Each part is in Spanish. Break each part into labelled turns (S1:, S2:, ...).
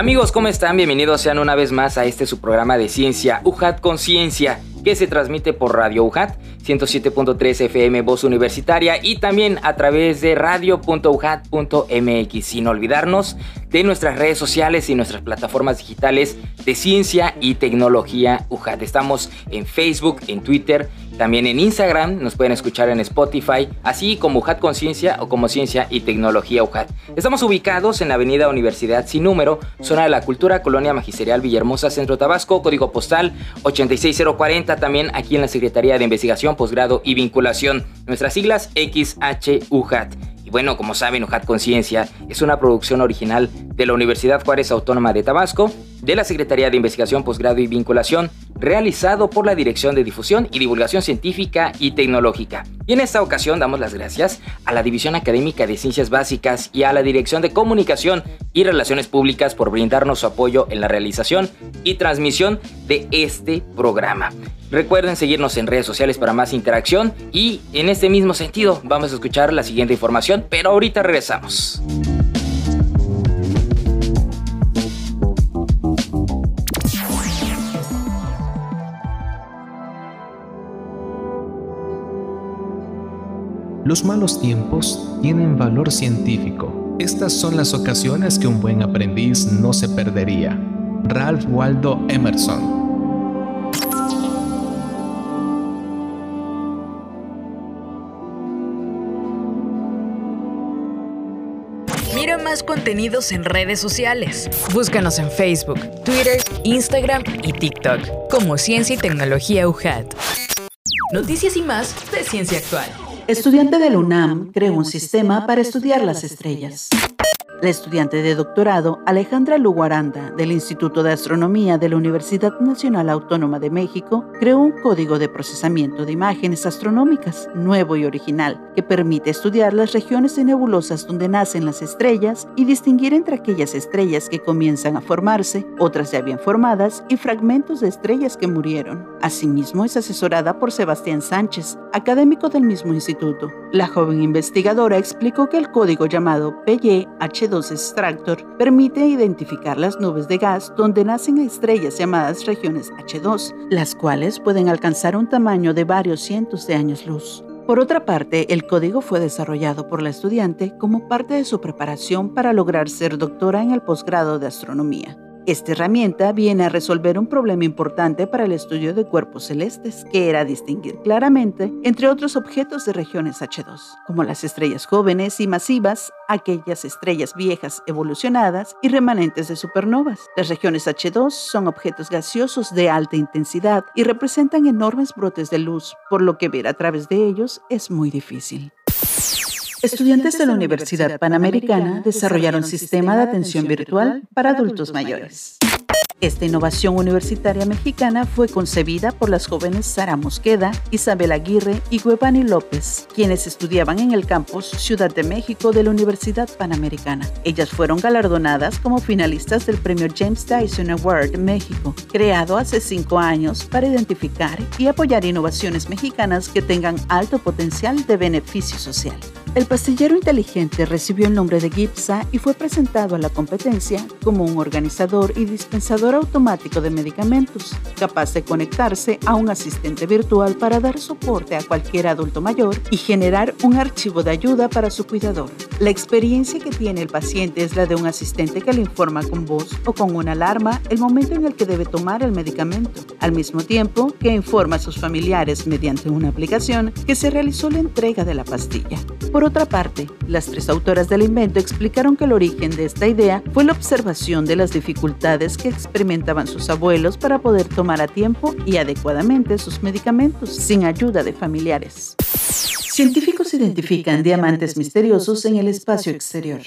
S1: Amigos, ¿cómo están? Bienvenidos sean una vez más a este su programa de ciencia, UJAT Conciencia, que se transmite por Radio UJAT 107.3 FM Voz Universitaria y también a través de radio.ujat.mx, sin olvidarnos de nuestras redes sociales y nuestras plataformas digitales de ciencia y tecnología UJAT. Estamos en Facebook, en Twitter también en Instagram nos pueden escuchar en Spotify, así como UJAT Conciencia o como Ciencia y Tecnología UJAT. Estamos ubicados en la Avenida Universidad Sin Número, zona de la Cultura, Colonia Magisterial Villahermosa, Centro Tabasco, código postal 86040, también aquí en la Secretaría de Investigación, Posgrado y Vinculación. Nuestras siglas XHUJAT bueno, como saben, UJAT Conciencia es una producción original de la Universidad Juárez Autónoma de Tabasco, de la Secretaría de Investigación, Posgrado y Vinculación, realizado por la Dirección de Difusión y Divulgación Científica y Tecnológica. Y en esta ocasión damos las gracias a la División Académica de Ciencias Básicas y a la Dirección de Comunicación y Relaciones Públicas por brindarnos su apoyo en la realización y transmisión de este programa. Recuerden seguirnos en redes sociales para más interacción y en este mismo sentido vamos a escuchar la siguiente información, pero ahorita regresamos.
S2: Los malos tiempos tienen valor científico. Estas son las ocasiones que un buen aprendiz no se perdería. Ralph Waldo Emerson
S3: contenidos en redes sociales. Búscanos en Facebook, Twitter, Instagram y TikTok como Ciencia y Tecnología UJAT. Noticias y más de Ciencia Actual.
S4: Estudiante de la UNAM creó un sistema para estudiar las estrellas. La estudiante de doctorado Alejandra Luguaranda del Instituto de Astronomía de la Universidad Nacional Autónoma de México creó un código de procesamiento de imágenes astronómicas nuevo y original que permite estudiar las regiones de nebulosas donde nacen las estrellas y distinguir entre aquellas estrellas que comienzan a formarse, otras ya bien formadas y fragmentos de estrellas que murieron. Asimismo es asesorada por Sebastián Sánchez, académico del mismo instituto. La joven investigadora explicó que el código llamado Extractor permite identificar las nubes de gas donde nacen estrellas llamadas regiones H2, las cuales pueden alcanzar un tamaño de varios cientos de años luz. Por otra parte, el código fue desarrollado por la estudiante como parte de su preparación para lograr ser doctora en el posgrado de astronomía. Esta herramienta viene a resolver un problema importante para el estudio de cuerpos celestes, que era distinguir claramente entre otros objetos de regiones H2, como las estrellas jóvenes y masivas, aquellas estrellas viejas evolucionadas y remanentes de supernovas. Las regiones H2 son objetos gaseosos de alta intensidad y representan enormes brotes de luz, por lo que ver a través de ellos es muy difícil. Estudiantes de la Universidad Panamericana desarrollaron sistema de atención virtual para adultos mayores. Esta innovación universitaria mexicana fue concebida por las jóvenes Sara Mosqueda, Isabel Aguirre y Guevani López, quienes estudiaban en el campus Ciudad de México de la Universidad Panamericana. Ellas fueron galardonadas como finalistas del premio James Dyson Award México, creado hace cinco años para identificar y apoyar innovaciones mexicanas que tengan alto potencial de beneficio social. El pastillero inteligente recibió el nombre de GIPSA y fue presentado a la competencia como un organizador y dispensador automático de medicamentos, capaz de conectarse a un asistente virtual para dar soporte a cualquier adulto mayor y generar un archivo de ayuda para su cuidador. La experiencia que tiene el paciente es la de un asistente que le informa con voz o con una alarma el momento en el que debe tomar el medicamento, al mismo tiempo que informa a sus familiares mediante una aplicación que se realizó la entrega de la pastilla. Otra parte, las tres autoras del invento explicaron que el origen de esta idea fue la observación de las dificultades que experimentaban sus abuelos para poder tomar a tiempo y adecuadamente sus medicamentos sin ayuda de familiares. Científicos identifican diamantes misteriosos en el espacio exterior.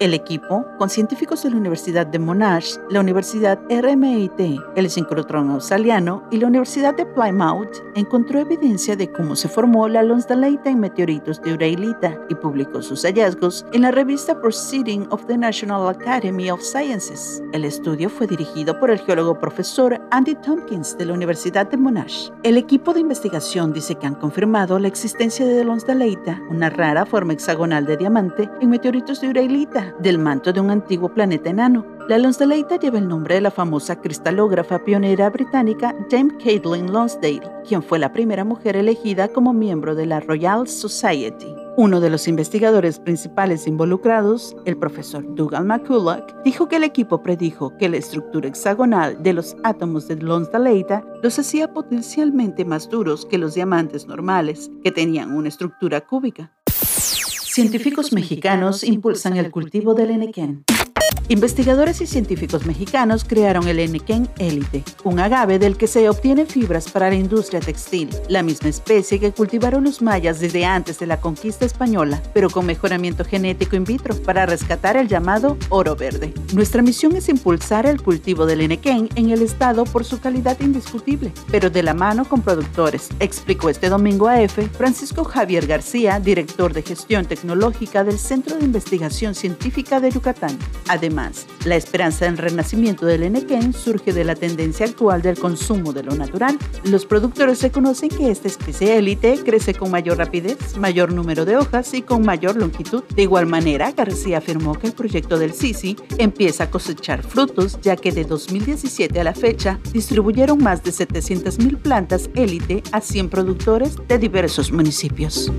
S4: El equipo, con científicos de la Universidad de Monash, la Universidad RMIT, el sincrotrón australiano y la Universidad de Plymouth, encontró evidencia de cómo se formó la lonsdaleita en meteoritos de Ureilita y publicó sus hallazgos en la revista Proceeding of the National Academy of Sciences. El estudio fue dirigido por el geólogo profesor Andy Tompkins de la Universidad de Monash. El equipo de investigación dice que han confirmado la existencia de lonsdaleita, una rara forma hexagonal de diamante en meteoritos de Ureilita del manto de un antiguo planeta enano. La Lonsdaleita lleva el nombre de la famosa cristalógrafa pionera británica James Caitlin Lonsdale, quien fue la primera mujer elegida como miembro de la Royal Society. Uno de los investigadores principales involucrados, el profesor Dougal McCulloch, dijo que el equipo predijo que la estructura hexagonal de los átomos de Lonsdaleita los hacía potencialmente más duros que los diamantes normales, que tenían una estructura cúbica. Científicos mexicanos impulsan el cultivo del enequén. Investigadores y científicos mexicanos crearon el Enequén élite, un agave del que se obtienen fibras para la industria textil, la misma especie que cultivaron los mayas desde antes de la conquista española, pero con mejoramiento genético in vitro para rescatar el llamado oro verde. Nuestra misión es impulsar el cultivo del Enequén en el estado por su calidad indiscutible, pero de la mano con productores, explicó este domingo a EFE Francisco Javier García, director de gestión tecnológica del Centro de Investigación Científica de Yucatán. Además, la esperanza del renacimiento del Enequén surge de la tendencia actual del consumo de lo natural. Los productores reconocen que esta especie élite crece con mayor rapidez, mayor número de hojas y con mayor longitud. De igual manera, García afirmó que el proyecto del Sisi empieza a cosechar frutos, ya que de 2017 a la fecha distribuyeron más de 700.000 plantas élite a 100 productores de diversos municipios.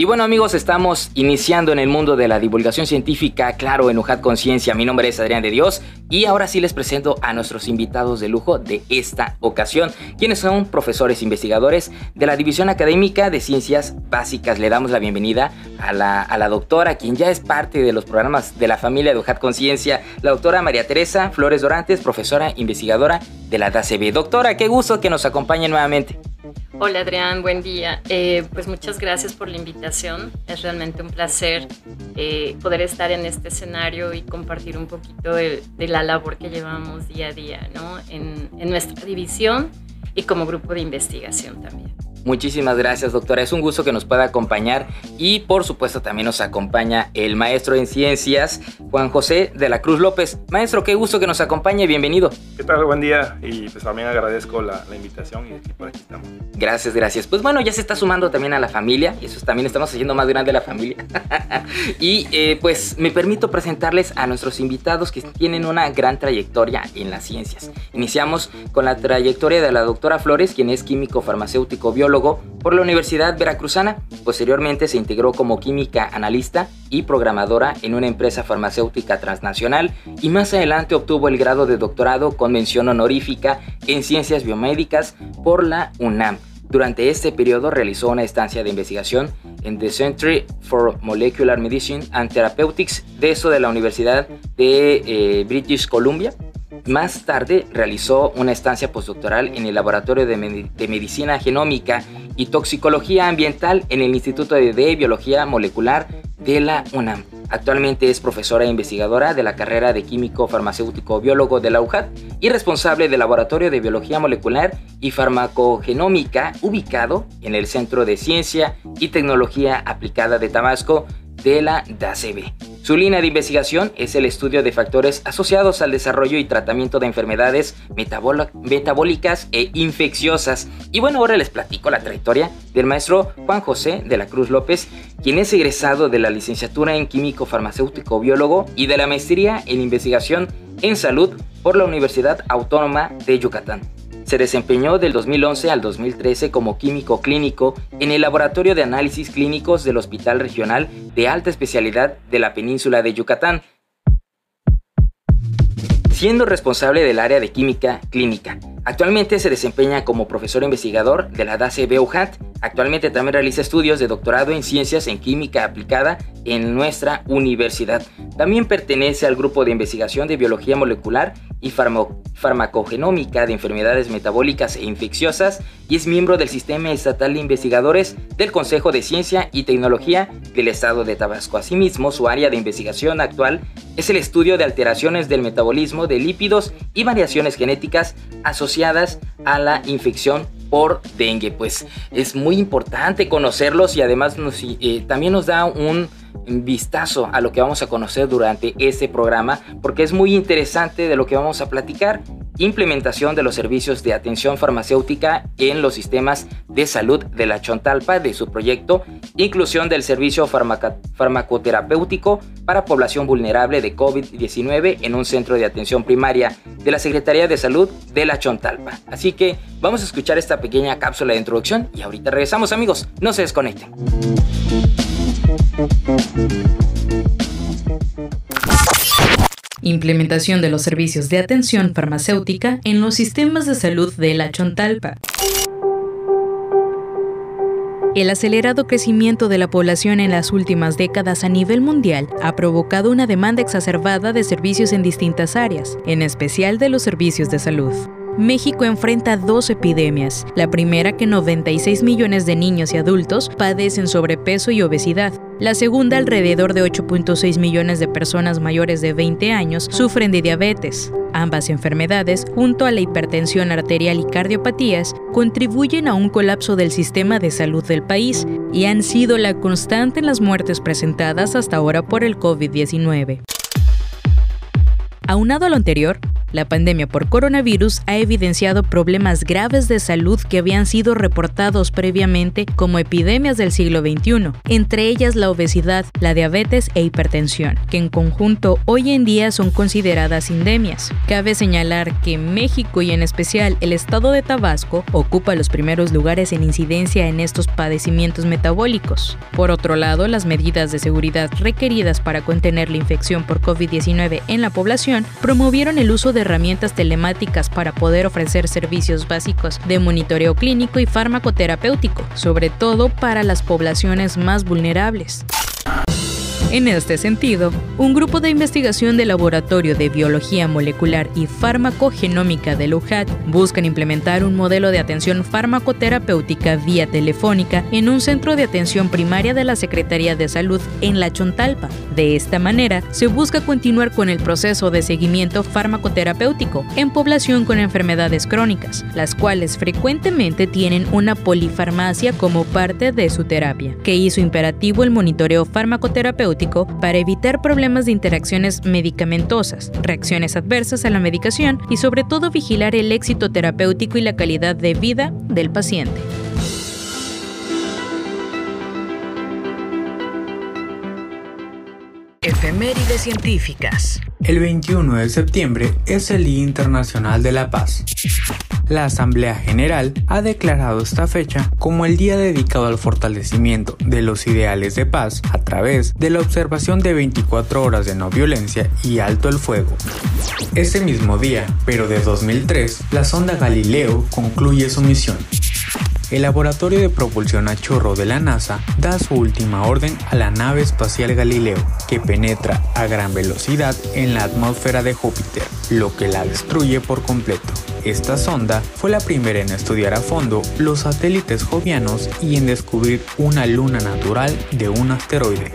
S1: Y bueno amigos, estamos iniciando en el mundo de la divulgación científica, claro, en UJAT Conciencia. Mi nombre es Adrián de Dios y ahora sí les presento a nuestros invitados de lujo de esta ocasión, quienes son profesores investigadores de la División Académica de Ciencias Básicas. Le damos la bienvenida a la, a la doctora, quien ya es parte de los programas de la familia de UJAT Conciencia, la doctora María Teresa Flores Dorantes, profesora investigadora de la DACB. Doctora, qué gusto que nos acompañe nuevamente.
S5: Hola Adrián, buen día. Eh, pues muchas gracias por la invitación. Es realmente un placer eh, poder estar en este escenario y compartir un poquito de, la labor que llevamos día a día ¿no? en, en nuestra división y como grupo de investigación también.
S1: Muchísimas gracias, doctora. Es un gusto que nos pueda acompañar y por supuesto también nos acompaña el maestro en ciencias, Juan José de la Cruz López. Maestro, qué gusto que nos acompañe. Bienvenido.
S6: ¿Qué tal? Buen día y pues también agradezco la, invitación y por aquí estamos.
S1: Gracias, gracias. Pues bueno, ya se está sumando también a la familia y eso también estamos haciendo más grande la familia. y eh, pues me permito presentarles a nuestros invitados que tienen una gran trayectoria en las ciencias. Iniciamos con la trayectoria de la doctora Flores, quien es químico farmacéutico biólogo por la Universidad Veracruzana. Posteriormente se integró como química analista y programadora en una empresa farmacéutica transnacional y más adelante obtuvo el grado de doctorado con mención honorífica en ciencias biomédicas por la UNAM. Durante este periodo realizó una estancia de investigación en The Center for Molecular Medicine and Therapeutics de eso de la Universidad de eh, British Columbia más tarde realizó una estancia postdoctoral en el Laboratorio de, Medicina Genómica y Toxicología Ambiental en el Instituto de, Biología Molecular de la UNAM. Actualmente es profesora e investigadora de la carrera de Químico Farmacéutico Biólogo de la UJAT y responsable del Laboratorio de Biología Molecular y Farmacogenómica ubicado en el Centro de Ciencia y Tecnología Aplicada de Tabasco de la DACB. Su línea de investigación es el estudio de factores asociados al desarrollo y tratamiento de enfermedades metabólicas e infecciosas. Y bueno, ahora les platico la trayectoria del maestro Juan José de la Cruz López, quien es egresado de la licenciatura en Químico Farmacéutico Biólogo y de la maestría en Investigación en Salud por la Universidad Autónoma de Yucatán. Se desempeñó del 2011 al 2013 como químico clínico en el Laboratorio de Análisis Clínicos del Hospital Regional de Alta Especialidad de la Península de Yucatán, siendo responsable del área de química clínica. Actualmente se desempeña como profesor investigador de la DACE BEUHAT. Actualmente también realiza estudios de doctorado en ciencias en química aplicada en nuestra universidad. También pertenece al grupo de investigación de biología molecular y farmacogenómica de enfermedades metabólicas e infecciosas y es miembro del Sistema Estatal de Investigadores del Consejo de Ciencia y Tecnología del Estado de Tabasco. Asimismo, su área de investigación actual es el estudio de alteraciones del metabolismo de lípidos y variaciones genéticas asociadas a la infección por dengue. Pues es muy importante conocerlos y además nos, eh, también nos da un vistazo a lo que vamos a conocer durante este programa porque es muy interesante de lo que vamos a platicar. Implementación de los servicios de atención farmacéutica en los sistemas de salud de la Chontalpa de su proyecto, inclusión del servicio farmacoterapéutico para población vulnerable de COVID-19 en un centro de atención primaria de la Secretaría de Salud de la Chontalpa. Así que vamos a escuchar esta pequeña cápsula de introducción y ahorita regresamos amigos, no se desconecten.
S3: Implementación de los servicios de atención farmacéutica en los sistemas de salud de la Chontalpa. El acelerado crecimiento de la población en las últimas décadas a nivel mundial ha provocado una demanda exacerbada de servicios en distintas áreas, en especial de los servicios de salud. México enfrenta dos epidemias. La primera que 96 millones de niños y adultos padecen sobrepeso y obesidad. La segunda, alrededor de 8.6 millones de personas mayores de 20 años sufren de diabetes. Ambas enfermedades, junto a la hipertensión arterial y cardiopatías, contribuyen a un colapso del sistema de salud del país y han sido la constante en las muertes presentadas hasta ahora por el COVID-19. Aunado a lo anterior, la pandemia por coronavirus ha evidenciado problemas graves de salud que habían sido reportados previamente como epidemias del siglo XXI, entre ellas la obesidad, la diabetes e hipertensión, que en conjunto hoy en día son consideradas endemias. Cabe señalar que México y en especial el estado de Tabasco ocupa los primeros lugares en incidencia en estos padecimientos metabólicos. Por otro lado, las medidas de seguridad requeridas para contener la infección por COVID-19 en la población promovieron el uso de herramientas telemáticas para poder ofrecer servicios básicos de monitoreo clínico y farmacoterapéutico, sobre todo para las poblaciones más vulnerables. En este sentido, un grupo de investigación del Laboratorio de Biología Molecular y Farmacogenómica de LUJAT buscan implementar un modelo de atención farmacoterapéutica vía telefónica en un centro de atención primaria de la Secretaría de Salud en La Chontalpa. De esta manera, se busca continuar con el proceso de seguimiento farmacoterapéutico en población con enfermedades crónicas, las cuales frecuentemente tienen una polifarmacia como parte de su terapia, que hizo imperativo el monitoreo farmacoterapéutico para evitar problemas de interacciones medicamentosas, reacciones adversas a la medicación y sobre todo vigilar el éxito terapéutico y la calidad de vida del paciente. Efemérides científicas.
S7: El 21 de septiembre es el Día Internacional de la Paz. La Asamblea General ha declarado esta fecha como el día dedicado al fortalecimiento de los ideales de paz a través de la observación de 24 horas de no violencia y alto el fuego. Ese mismo día, pero de 2003, la sonda Galileo concluye su misión el laboratorio de propulsión a chorro de la NASA da su última orden a la nave espacial Galileo, que penetra a gran velocidad en la atmósfera de Júpiter, lo que la destruye por completo. Esta sonda fue la primera en estudiar a fondo los satélites jovianos y en descubrir una luna natural de un asteroide.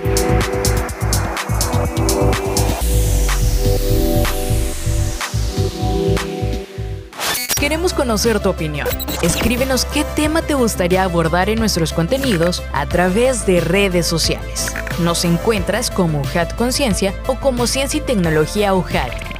S3: Queremos conocer tu opinión. Escríbenos qué tema te gustaría abordar en nuestros contenidos a través de redes sociales. Nos encuentras como UJAT Conciencia o como Ciencia y Tecnología UJAT.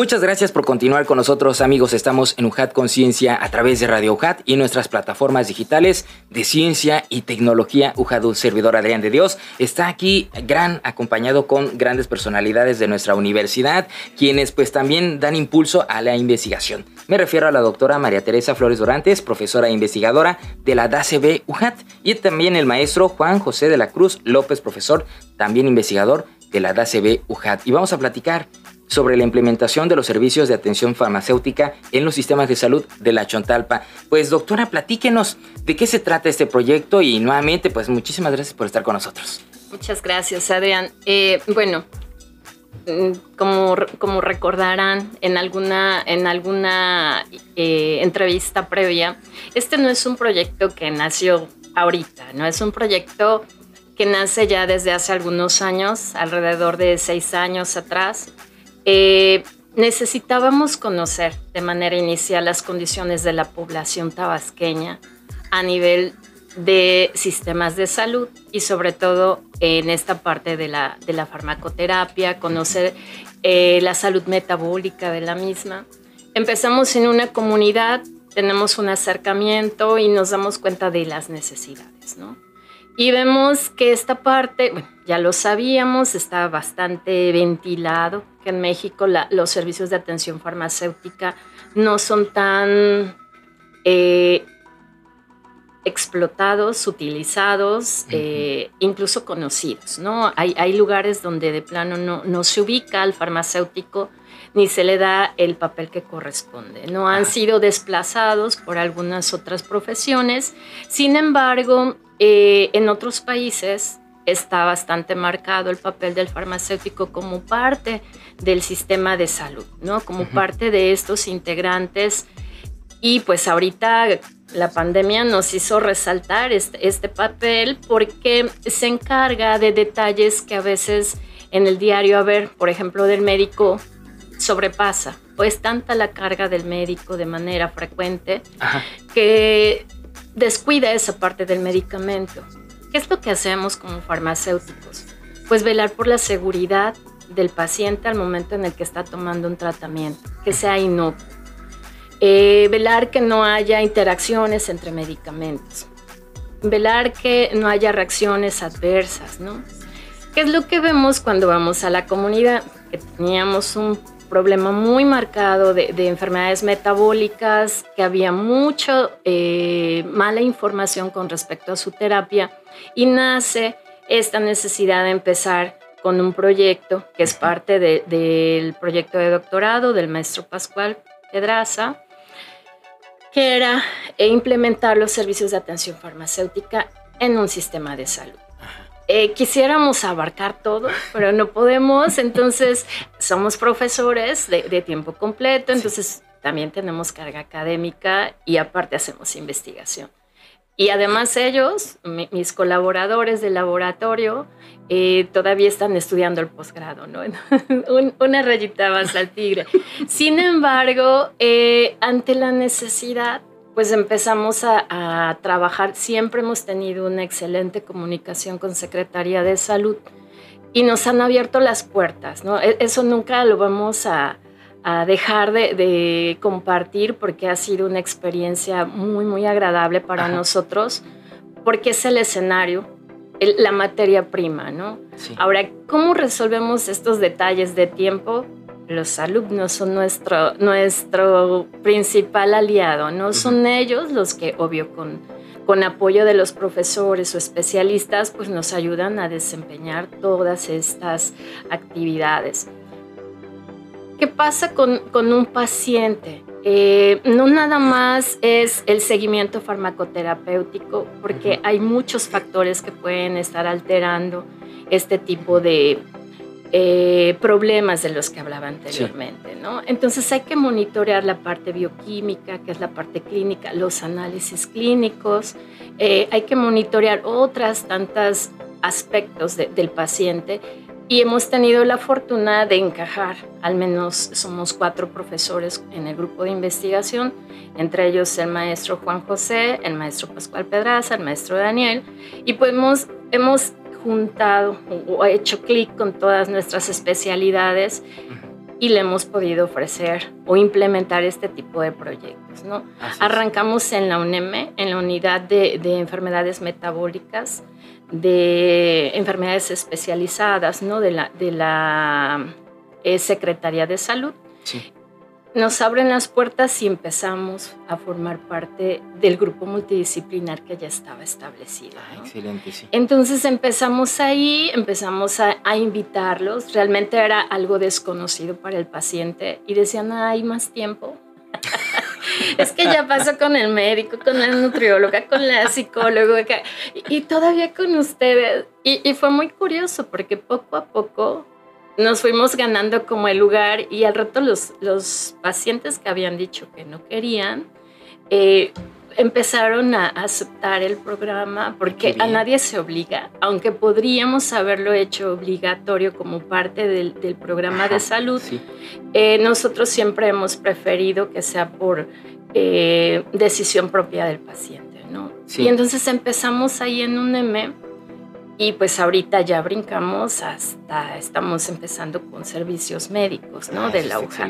S1: Muchas gracias por continuar con nosotros amigos. Estamos en UJAT Conciencia a través de Radio UJAT y nuestras plataformas digitales de ciencia y tecnología. UJAT, un servidor Adrián de Dios, está aquí gran acompañado con grandes personalidades de nuestra universidad, quienes pues también dan impulso a la investigación. Me refiero a la doctora María Teresa Flores Dorantes, profesora e investigadora de la DACB UJAT y también el maestro Juan José de la Cruz López, profesor, también investigador de la DACB UJAT. Y vamos a platicar sobre la implementación de los servicios de atención farmacéutica en los sistemas de salud de la Chontalpa. Pues doctora, platíquenos de qué se trata este proyecto y nuevamente, pues muchísimas gracias por estar con nosotros.
S5: Muchas gracias, Adrián. Eh, bueno, mm, como, como recordarán en alguna, en alguna eh, entrevista previa, este no es un proyecto que nació ahorita, no es un proyecto que nace ya desde hace algunos años, alrededor de seis años atrás. Eh, necesitábamos conocer de manera inicial las condiciones de la población tabasqueña a nivel de sistemas de salud y sobre todo en esta parte de la, farmacoterapia, conocer eh, la salud metabólica de la misma. Empezamos en una comunidad, tenemos un acercamiento y nos damos cuenta de las necesidades, ¿no? Y vemos que esta parte, bueno, ya lo sabíamos, está bastante ventilado, que en México los servicios de atención farmacéutica no son tan eh, explotados, utilizados, eh, incluso conocidos, ¿no? Hay, hay, lugares donde de plano no, no se ubica al farmacéutico ni se le da el papel que corresponde. No han sido desplazados por algunas otras profesiones, sin embargo, eh, en otros países está bastante marcado el papel del farmacéutico como parte del sistema de salud, ¿no? Como parte de estos integrantes. Y pues ahorita la pandemia nos hizo resaltar este, este, papel porque se encarga de detalles que a veces en el diario, a ver, por ejemplo, del médico sobrepasa. O es tanta la carga del médico de manera frecuente que descuida esa parte del medicamento. ¿Qué es lo que hacemos como farmacéuticos? Pues velar por la seguridad del paciente al momento en el que está tomando un tratamiento, que sea inocuo. Eh, velar que no haya interacciones entre medicamentos. Velar que no haya reacciones adversas, ¿no? ¿Qué es lo que vemos cuando vamos a la comunidad? Que teníamos un problema muy marcado de, enfermedades metabólicas, que había mucha eh, mala información con respecto a su terapia y nace esta necesidad de empezar con un proyecto que es parte del proyecto de doctorado del maestro Pascual Pedraza, que era implementar los servicios de atención farmacéutica en un sistema de salud. Eh, quisiéramos abarcar todo, pero no podemos, entonces somos profesores de, tiempo completo, entonces también tenemos carga académica y aparte hacemos investigación. Y además ellos, mis colaboradores del laboratorio, eh, todavía están estudiando el posgrado, ¿no? una rayita más al tigre. Sin embargo, eh, ante la necesidad pues empezamos a, trabajar. Siempre hemos tenido una excelente comunicación con Secretaría de Salud y nos han abierto las puertas, ¿no? E, eso nunca lo vamos a, dejar de, compartir porque ha sido una experiencia muy, muy agradable para nosotros, porque es el escenario, la materia prima, ¿no? Ahora, ¿cómo resolvemos estos detalles de tiempo? Los alumnos son nuestro, nuestro principal aliado, no son ellos los que, obvio, con, con apoyo de los profesores o especialistas, pues nos ayudan a desempeñar todas estas actividades. ¿Qué pasa con, con un paciente? Eh, no nada más es el seguimiento farmacoterapéutico, porque hay muchos factores que pueden estar alterando este tipo de, eh, problemas de los que hablaba anteriormente, ¿no? Entonces hay que monitorear la parte bioquímica, que es la parte clínica, los análisis clínicos, eh, hay que monitorear otras tantas aspectos del paciente y hemos tenido la fortuna de encajar, al menos somos cuatro profesores en el grupo de investigación, entre ellos el maestro Juan José, el maestro Pascual Pedraza, el maestro Daniel, y hemos, hemos juntado o hecho clic con todas nuestras especialidades y le hemos podido ofrecer o implementar este tipo de proyectos. ¿no? Arrancamos en la UNEM, en la unidad de, enfermedades metabólicas, de enfermedades especializadas ¿no? de la, de la eh, Secretaría de Salud. Sí nos abren las puertas y empezamos a formar parte del grupo multidisciplinar que ya estaba establecido.
S1: excelente, sí.
S5: Entonces empezamos ahí, empezamos a, invitarlos. Realmente era algo desconocido para el paciente y decían, hay más tiempo. es que ya pasó con el médico, con la nutrióloga, con la psicóloga y, todavía con ustedes. y fue muy curioso porque poco a poco nos fuimos ganando como el lugar y al rato los, los pacientes que habían dicho que no querían, eh, empezaron a aceptar el programa porque a nadie se obliga, aunque podríamos haberlo hecho obligatorio como parte del, programa de salud, eh, nosotros siempre hemos preferido que sea por eh, decisión propia del paciente. ¿no? Y entonces empezamos ahí en un M y pues ahorita ya brincamos hasta, estamos empezando con servicios médicos, ¿no? Ah, de la UJA.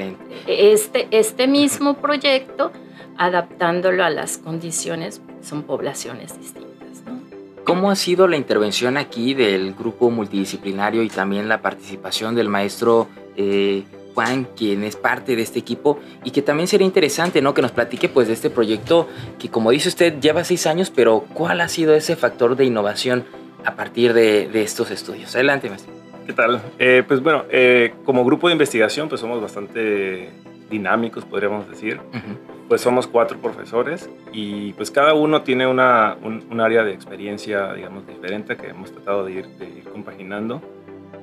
S5: Este, este mismo proyecto, adaptándolo a las condiciones, son poblaciones distintas, ¿no?
S1: ¿Cómo ha sido la intervención aquí del grupo multidisciplinario y también la participación del maestro eh, Juan, quien es parte de este equipo y que también sería interesante, ¿no? Que nos platique pues de este proyecto que como dice usted lleva seis años, pero ¿cuál ha sido ese factor de innovación a partir de, estos estudios. Adelante, maestro.
S6: ¿Qué tal? Eh, pues bueno, eh, como grupo de investigación, pues somos bastante dinámicos, podríamos decir. Pues somos cuatro profesores y pues cada uno tiene una, un, área de experiencia, digamos, diferente que hemos tratado de ir, de ir compaginando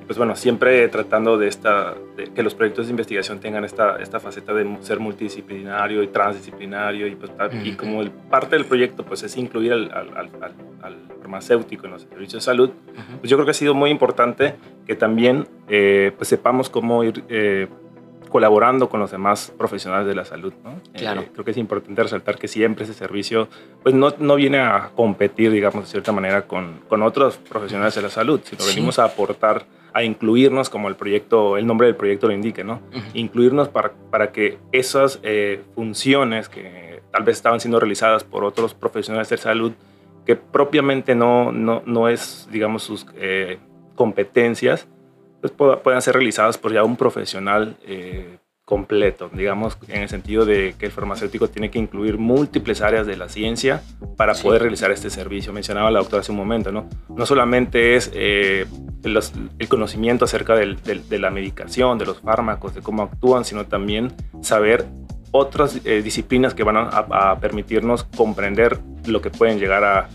S6: pues bueno, siempre tratando de, esta, que los proyectos de investigación tengan esta, esta faceta de ser multidisciplinario y transdisciplinario y, pues, y como el, parte del proyecto pues es incluir al, al, al, farmacéutico en los servicios de salud, pues yo creo que ha sido muy importante que también eh, pues sepamos cómo ir eh, colaborando con los demás profesionales de la salud. ¿no?
S1: Claro.
S6: Eh, creo que es importante resaltar que siempre ese servicio pues no, no viene a competir, digamos, de cierta manera con, con otros profesionales de la salud, sino venimos a aportar a incluirnos como el proyecto, el nombre del proyecto lo indique, ¿no? Incluirnos para, para que esas eh, funciones que tal vez estaban siendo realizadas por otros profesionales de salud, que propiamente no, no, no es, digamos, sus eh, competencias, pues puedan ser realizadas por ya un profesional eh, completo, digamos, en el sentido de que el farmacéutico tiene que incluir múltiples áreas de la ciencia para poder realizar este servicio. Mencionaba la doctora hace un momento, ¿no? No solamente es eh, el conocimiento acerca de la medicación, de los fármacos, de cómo actúan, sino también saber otras eh, disciplinas que van a, permitirnos comprender lo que pueden llegar a,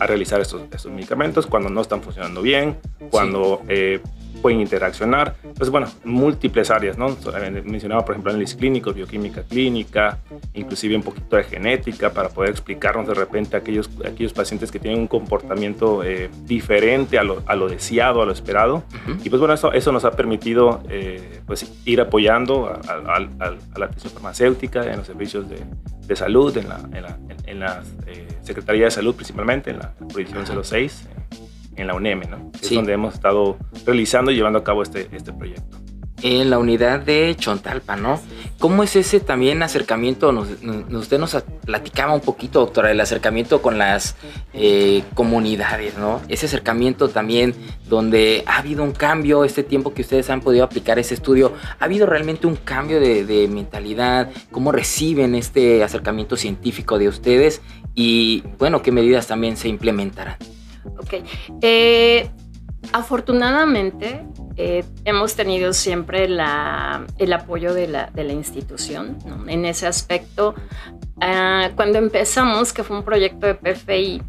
S6: realizar estos, estos, medicamentos cuando no están funcionando bien, cuando eh, pueden interaccionar. Pues bueno, múltiples áreas, ¿no? Mencionaba, por ejemplo, análisis clínicos, bioquímica clínica, inclusive un poquito de genética para poder explicarnos de repente a aquellos, aquellos pacientes que tienen un comportamiento eh, diferente a lo, a lo, deseado, a lo esperado. Y pues bueno, eso, eso nos ha permitido eh, pues ir apoyando a, la atención farmacéutica, en los servicios de, de salud, en la, en la, en eh, Secretaría de Salud principalmente, en la Prohibición 06 en la UNEM, ¿no? Es donde hemos estado realizando y llevando a cabo este, este proyecto.
S1: En la unidad de Chontalpa, ¿no? ¿Cómo es ese también acercamiento? Nos, usted nos platicaba un poquito, doctora, el acercamiento con las eh, comunidades, ¿no? Ese acercamiento también donde ha habido un cambio, este tiempo que ustedes han podido aplicar ese estudio, ¿ha habido realmente un cambio de, de mentalidad? ¿Cómo reciben este acercamiento científico de ustedes? Y bueno, ¿qué medidas también se implementarán?
S5: Ok. Eh, afortunadamente, eh, hemos tenido siempre el apoyo de la, institución en ese aspecto. Ah, cuando empezamos, que fue un proyecto de PFI,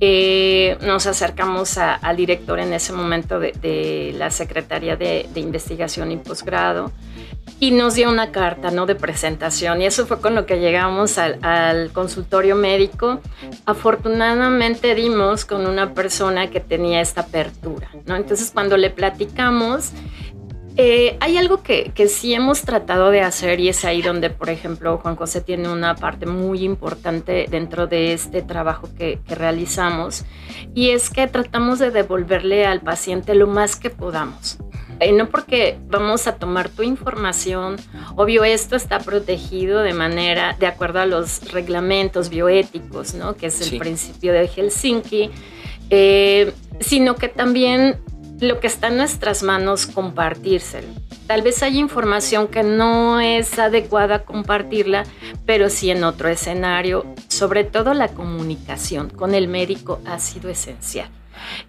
S5: eh, nos acercamos al director en ese momento de, la Secretaría de, de Investigación y Posgrado y nos dio una carta ¿no? de presentación y eso fue con lo que llegamos al, consultorio médico. Afortunadamente dimos con una persona que tenía esta apertura, ¿no? Entonces cuando le platicamos, Eh, hay algo que, que, sí hemos tratado de hacer y es ahí donde, por ejemplo, Juan José tiene una parte muy importante dentro de este trabajo que, que realizamos y es que tratamos de devolverle al paciente lo más que podamos. Y no porque vamos a tomar tu información, obvio esto está protegido de manera, de acuerdo a los reglamentos bioéticos, ¿no? que es el principio de Helsinki, eh, sino que también lo que está en nuestras manos compartírselo. Tal vez hay información que no es adecuada compartirla, pero sí en otro escenario, sobre todo la comunicación con el médico ha sido esencial.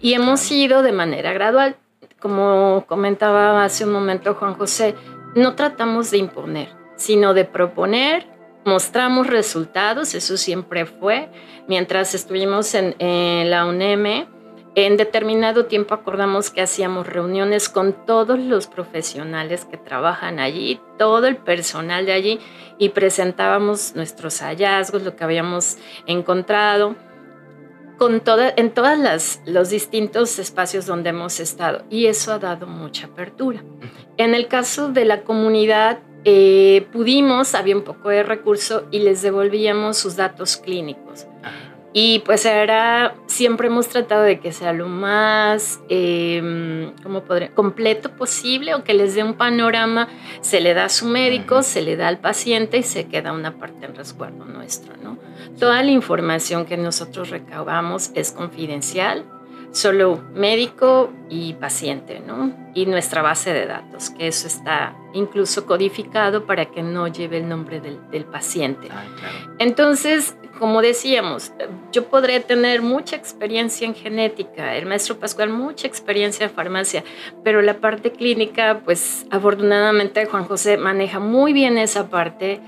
S5: Y hemos ido de manera gradual, como comentaba hace un momento Juan José, no tratamos de imponer, sino de proponer, mostramos resultados, eso siempre fue. Mientras estuvimos en, en la UNEM, en determinado tiempo acordamos que hacíamos reuniones con todos los profesionales que trabajan allí, todo el personal de allí, y presentábamos nuestros hallazgos, lo que habíamos encontrado, con en todos los distintos espacios donde hemos estado. Y eso ha dado mucha apertura. En el caso de la comunidad, eh, pudimos, había un poco de recurso y les devolvíamos sus datos clínicos. Y pues era, siempre hemos tratado de que sea lo más eh, completo posible o que les dé un panorama, se le da a su médico, se le da al paciente y se queda una parte en resguardo nuestro, ¿no? Toda la información que nosotros recabamos es confidencial, solo médico y paciente, ¿no? Y nuestra base de datos, que eso está incluso codificado para que no lleve el nombre del, del paciente. Ah, claro. Entonces, como decíamos, yo podría tener mucha experiencia en genética, el maestro Pascual mucha experiencia en farmacia, pero la parte clínica, pues afortunadamente Juan José maneja muy bien esa parte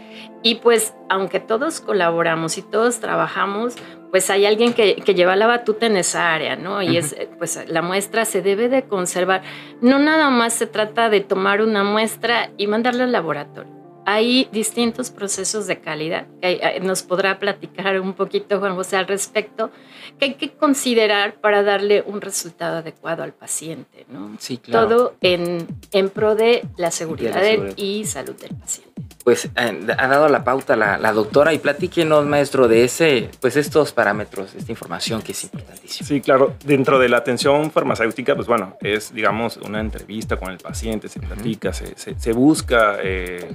S5: y pues aunque todos colaboramos y todos trabajamos, pues hay alguien que, lleva la batuta en esa área, ¿no? Y es, pues la muestra se debe de conservar. No nada más se trata de tomar una muestra y mandarla al laboratorio hay distintos procesos de calidad que nos podrá platicar un poquito Juan José al respecto que hay que considerar para darle un resultado adecuado al paciente, ¿no?
S1: Sí, claro.
S5: Todo en, en pro de la seguridad, y salud del paciente.
S1: Pues eh, ha dado la pauta la, la, doctora y platíquenos, maestro, de ese, pues estos parámetros, esta información que es importantísima.
S6: Sí, claro. Dentro de la atención farmacéutica, pues bueno, es, digamos, una entrevista con el paciente, se platica, se, se, busca eh,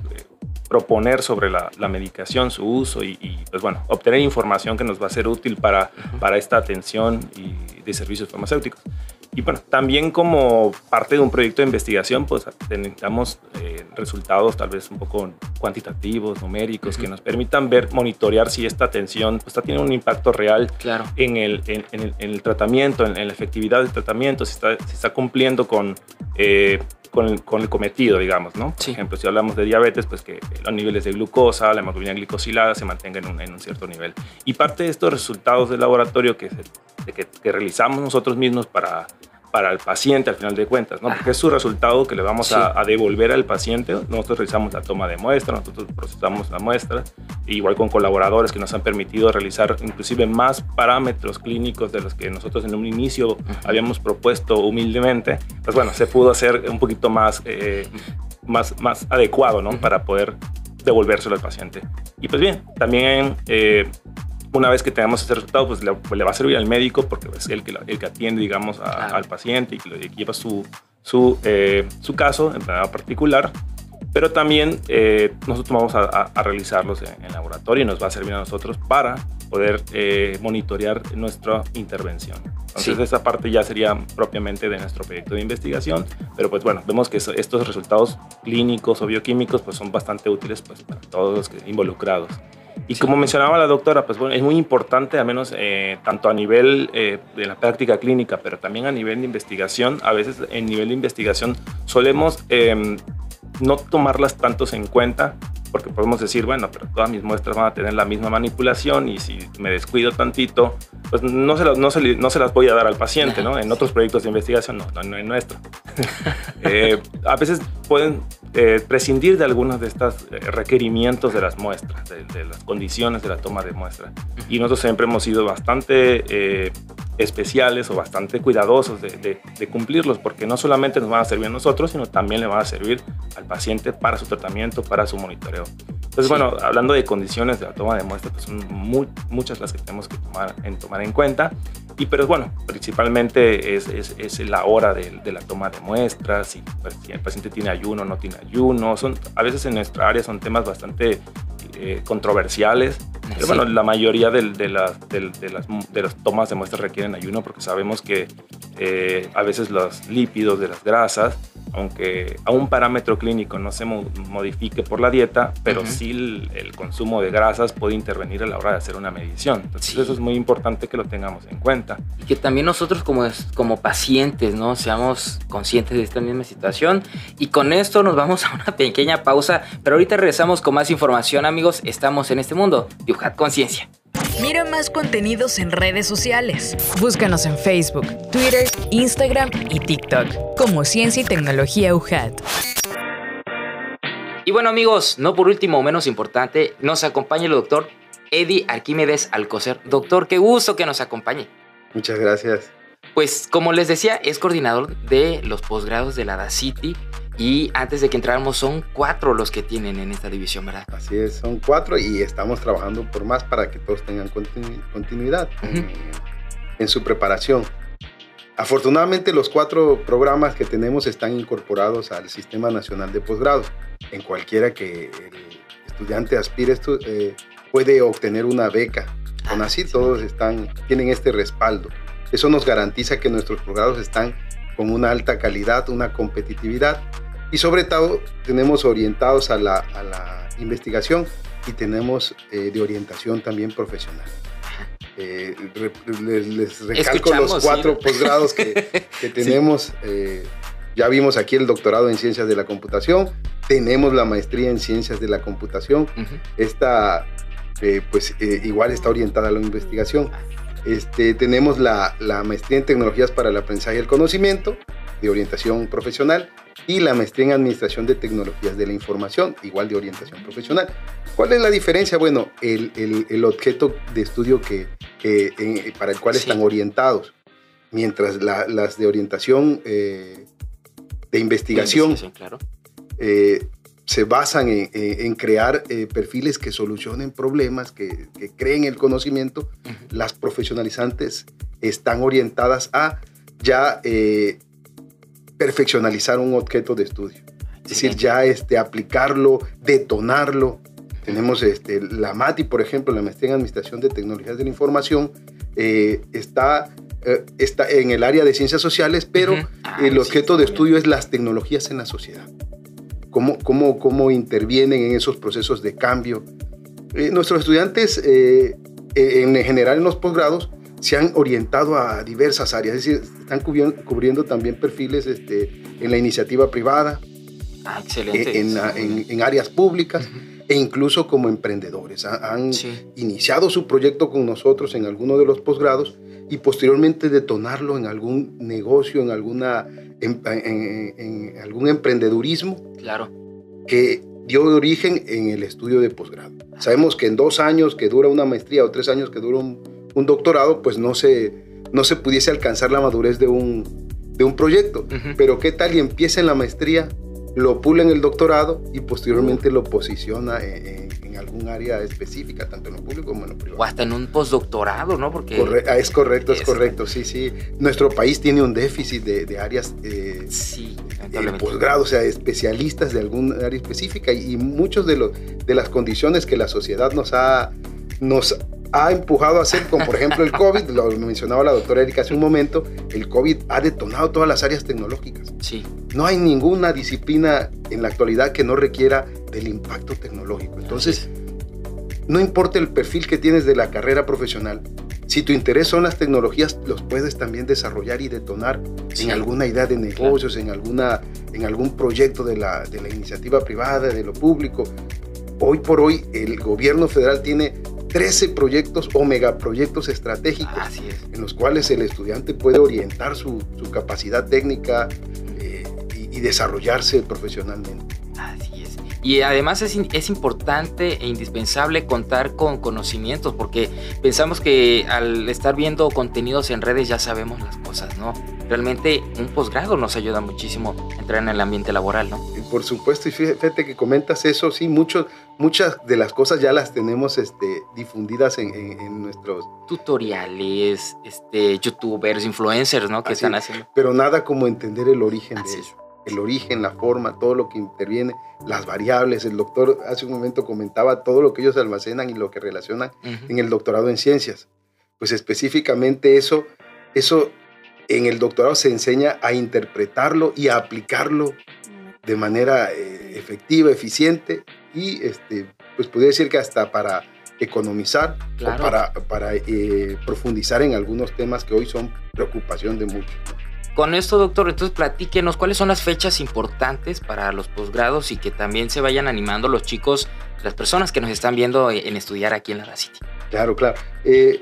S6: proponer sobre la, medicación, su uso y, pues bueno, obtener información que nos va a ser útil para, para esta atención y de servicios farmacéuticos. Y bueno, también como parte de un proyecto de investigación, pues necesitamos eh, resultados tal vez un poco cuantitativos, numéricos, que nos permitan ver, monitorear si esta atención pues, está teniendo un impacto real
S1: claro.
S6: en, el, en, el, tratamiento, en, la efectividad del tratamiento, si está, si está cumpliendo con eh, con el, con el cometido, digamos, ¿no? Por ejemplo, si hablamos de diabetes, pues que los niveles de glucosa, la hemoglobina glicosilada se mantengan en un, en un cierto nivel. Y parte de estos resultados del laboratorio que, que, que realizamos nosotros mismos para para el paciente al final de cuentas, ¿no? Porque es su resultado que le vamos a, devolver al paciente. Nosotros realizamos la toma de muestra, nosotros procesamos la muestra, igual con colaboradores que nos han permitido realizar inclusive más parámetros clínicos de los que nosotros en un inicio habíamos propuesto humildemente. Pues bueno, se pudo hacer un poquito más, eh, más, más adecuado, ¿no? Para poder devolvérselo al paciente. Y pues bien, también eh, una vez que tengamos ese resultado, pues le, pues va a servir al médico porque es el que, el que atiende, digamos, al paciente y que, lleva su, su, eh, su caso en particular. Pero también eh, nosotros vamos a, realizarlos en, laboratorio y nos va a servir a nosotros para poder eh, monitorear nuestra intervención. Entonces, esa parte ya sería propiamente de nuestro proyecto de investigación, pero pues bueno, vemos que estos resultados clínicos o bioquímicos pues son bastante útiles pues, para todos los involucrados. Y como mencionaba la doctora, pues bueno, es muy importante, al menos eh, tanto a nivel eh, de la práctica clínica, pero también a nivel de investigación. A veces en nivel de investigación solemos em, no tomarlas tantos en cuenta porque podemos decir, bueno, pero todas mis muestras van a tener la misma manipulación y si me descuido tantito, pues no se, las, no se, no se las voy a dar al paciente, ¿no? En otros proyectos de investigación, no, no, en nuestro. Eh, a veces pueden eh, prescindir de algunos de estos eh, requerimientos de las muestras, de, las condiciones de la toma de muestra. Y nosotros siempre hemos sido bastante especiales o bastante cuidadosos de, cumplirlos, porque no solamente nos van a servir a nosotros, sino también le van a servir al paciente para su tratamiento, para su monitoreo. Entonces, bueno, hablando de condiciones de la toma de muestras, pues son muchas las que tenemos que tomar en, tomar en cuenta. Y pero bueno, principalmente es, es, la hora de, de, la toma de muestras, si, si, el paciente tiene ayuno o no tiene ayuno. Son, a veces en nuestra área son temas bastante eh, controversiales. Pero bueno, la mayoría de, de, las, de, las, de las tomas de muestras requieren ayuno porque sabemos que eh, a veces los lípidos de las grasas aunque a un parámetro clínico no se modifique por la dieta, pero sí el, consumo de grasas puede intervenir a la hora de hacer una medición. Entonces eso es muy importante que lo tengamos en cuenta.
S1: Y que también nosotros como, como pacientes, ¿no? Seamos conscientes de esta misma situación. Y con esto nos vamos a una pequeña pausa, pero ahorita regresamos con más información, amigos. Estamos en este mundo. Dibujad conciencia.
S3: Mira más contenidos en redes sociales. Búscanos en Facebook, Twitter, Instagram y TikTok como Ciencia y Tecnología UJAT.
S1: Y bueno amigos, no por último o menos importante, nos acompaña el doctor Eddie Arquímedes Alcocer. Doctor, qué gusto que nos acompañe.
S8: Muchas gracias.
S1: Pues como les decía, es coordinador de los posgrados de la DACITI y antes de que entráramos, son cuatro los que tienen en esta división, ¿verdad?
S8: Así es, son cuatro y estamos trabajando por más para que todos tengan continuidad en, su preparación. Afortunadamente los cuatro programas que tenemos están incorporados al Sistema Nacional de Posgrados. En cualquiera que el estudiante aspire, esto, eh, puede obtener una beca. Con así todos están, tienen este respaldo. Eso nos garantiza que nuestros posgrados están con una alta calidad, una competitividad y sobre todo tenemos orientados a la, investigación y tenemos eh, de orientación también profesional. Eh, les, recalco los cuatro posgrados que, tenemos. Eh, ya vimos aquí el doctorado en ciencias de la computación, tenemos la maestría en ciencias de la computación. Esta, pues, igual está orientada a la investigación. Este, tenemos la, la maestría en tecnologías para el aprendizaje y el conocimiento de orientación profesional y la maestría en Administración de Tecnologías de la Información, igual de orientación profesional. ¿Cuál es la diferencia? Bueno, el, el, objeto de estudio que, para el cual están orientados, mientras las de orientación eh, de investigación, claro. Eh, se basan en, crear eh, perfiles que solucionen problemas, que, creen el conocimiento, las profesionalizantes están orientadas a ya perfeccionalizar un objeto de estudio. Es decir, ya este, aplicarlo, detonarlo. Tenemos este, la MATI, por ejemplo, la maestría en Administración de Tecnologías de la Información, eh, está, eh, está en el área de ciencias sociales, pero ah, el objeto de estudio es las tecnologías en la sociedad. Cómo, cómo, cómo intervienen en esos procesos de cambio. Eh, nuestros estudiantes, en general en los posgrados, se han orientado a diversas áreas, es decir, están cubriendo, también perfiles este, en la iniciativa privada,
S1: ah, excelente.
S8: En, áreas públicas e incluso como emprendedores. Han iniciado su proyecto con nosotros en alguno de los posgrados y posteriormente detonarlo en algún negocio, en, alguna, en, algún emprendedurismo.
S1: Claro.
S8: Que dio origen en el estudio de posgrado. Sabemos que en dos años que dura una maestría o tres años que dura un, un doctorado, pues no se, no se pudiese alcanzar la madurez de un, de un proyecto. Pero qué tal y empieza en la maestría, lo pula en el doctorado y posteriormente lo posiciona en, algún área específica, tanto en lo público como en lo privado.
S1: O hasta en un postdoctorado, ¿no?
S8: Porque ah, es correcto, es, correcto, sí, sí. Nuestro país tiene un déficit de, áreas, eh,
S1: sí,
S8: posgrado, o sea, especialistas de algún área específica y, y muchos de, los, de las condiciones que la sociedad nos ha, nos ha empujado a hacer, como por ejemplo el COVID, lo mencionaba la doctora Erika hace un momento, el COVID ha detonado todas las áreas tecnológicas.
S1: Sí.
S8: No hay ninguna disciplina en la actualidad que no requiera del impacto tecnológico. Entonces, no importa el perfil que tienes de la carrera profesional, si tu interés son las tecnologías, los puedes también desarrollar y detonar en alguna idea de negocios, en, alguna, en algún proyecto de la, de la iniciativa privada, de lo público. Hoy por hoy el gobierno federal tiene 13 proyectos o megaproyectos estratégicos en los cuales el estudiante puede orientar su, capacidad técnica eh, y, desarrollarse profesionalmente.
S1: Y además es, es, importante e indispensable contar con conocimientos porque pensamos que al estar viendo contenidos en redes ya sabemos las cosas, ¿no? Realmente un posgrado nos ayuda muchísimo a entrar en el ambiente laboral, ¿no?
S8: Por supuesto, y fíjate que comentas eso, sí, muchos, muchas de las cosas ya las tenemos este, difundidas en, nuestros...
S1: Tutoriales, este, youtubers, influencers, ¿no? Que están haciendo.
S8: Pero nada como entender el origen de eso el origen, la forma, todo lo que interviene, las variables. El doctor hace un momento comentaba todo lo que ellos almacenan y lo que relacionan en el doctorado en ciencias. Pues específicamente eso, eso en el doctorado se enseña a interpretarlo y a aplicarlo de manera eh, efectiva, eficiente y este, pues podría decir que hasta para economizar o para, para eh, profundizar en algunos temas que hoy son preocupación de muchos.
S1: Con esto, doctor, entonces platíquenos cuáles son las fechas importantes para los posgrados y que también se vayan animando los chicos, las personas que nos están viendo en estudiar aquí en la City.
S8: Claro, claro. Eh,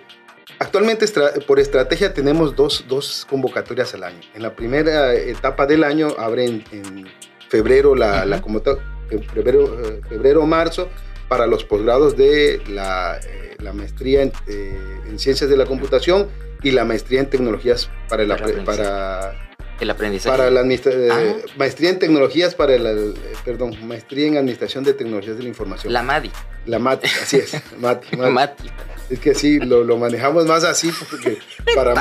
S8: actualmente por estrategia tenemos dos, dos, convocatorias al año. En la primera etapa del año abren en febrero la, en febrero, eh, febrero marzo para los posgrados de la, eh, la maestría en, en, ciencias de la computación y la maestría en tecnologías para el, para,
S1: el aprendizaje.
S8: Para la eh, ah. maestría en tecnologías para el, eh, perdón, maestría en administración de tecnologías de la información.
S1: La MADI.
S8: La MATI, así es. MATI, MATI. Es que sí, lo, lo, manejamos más así porque para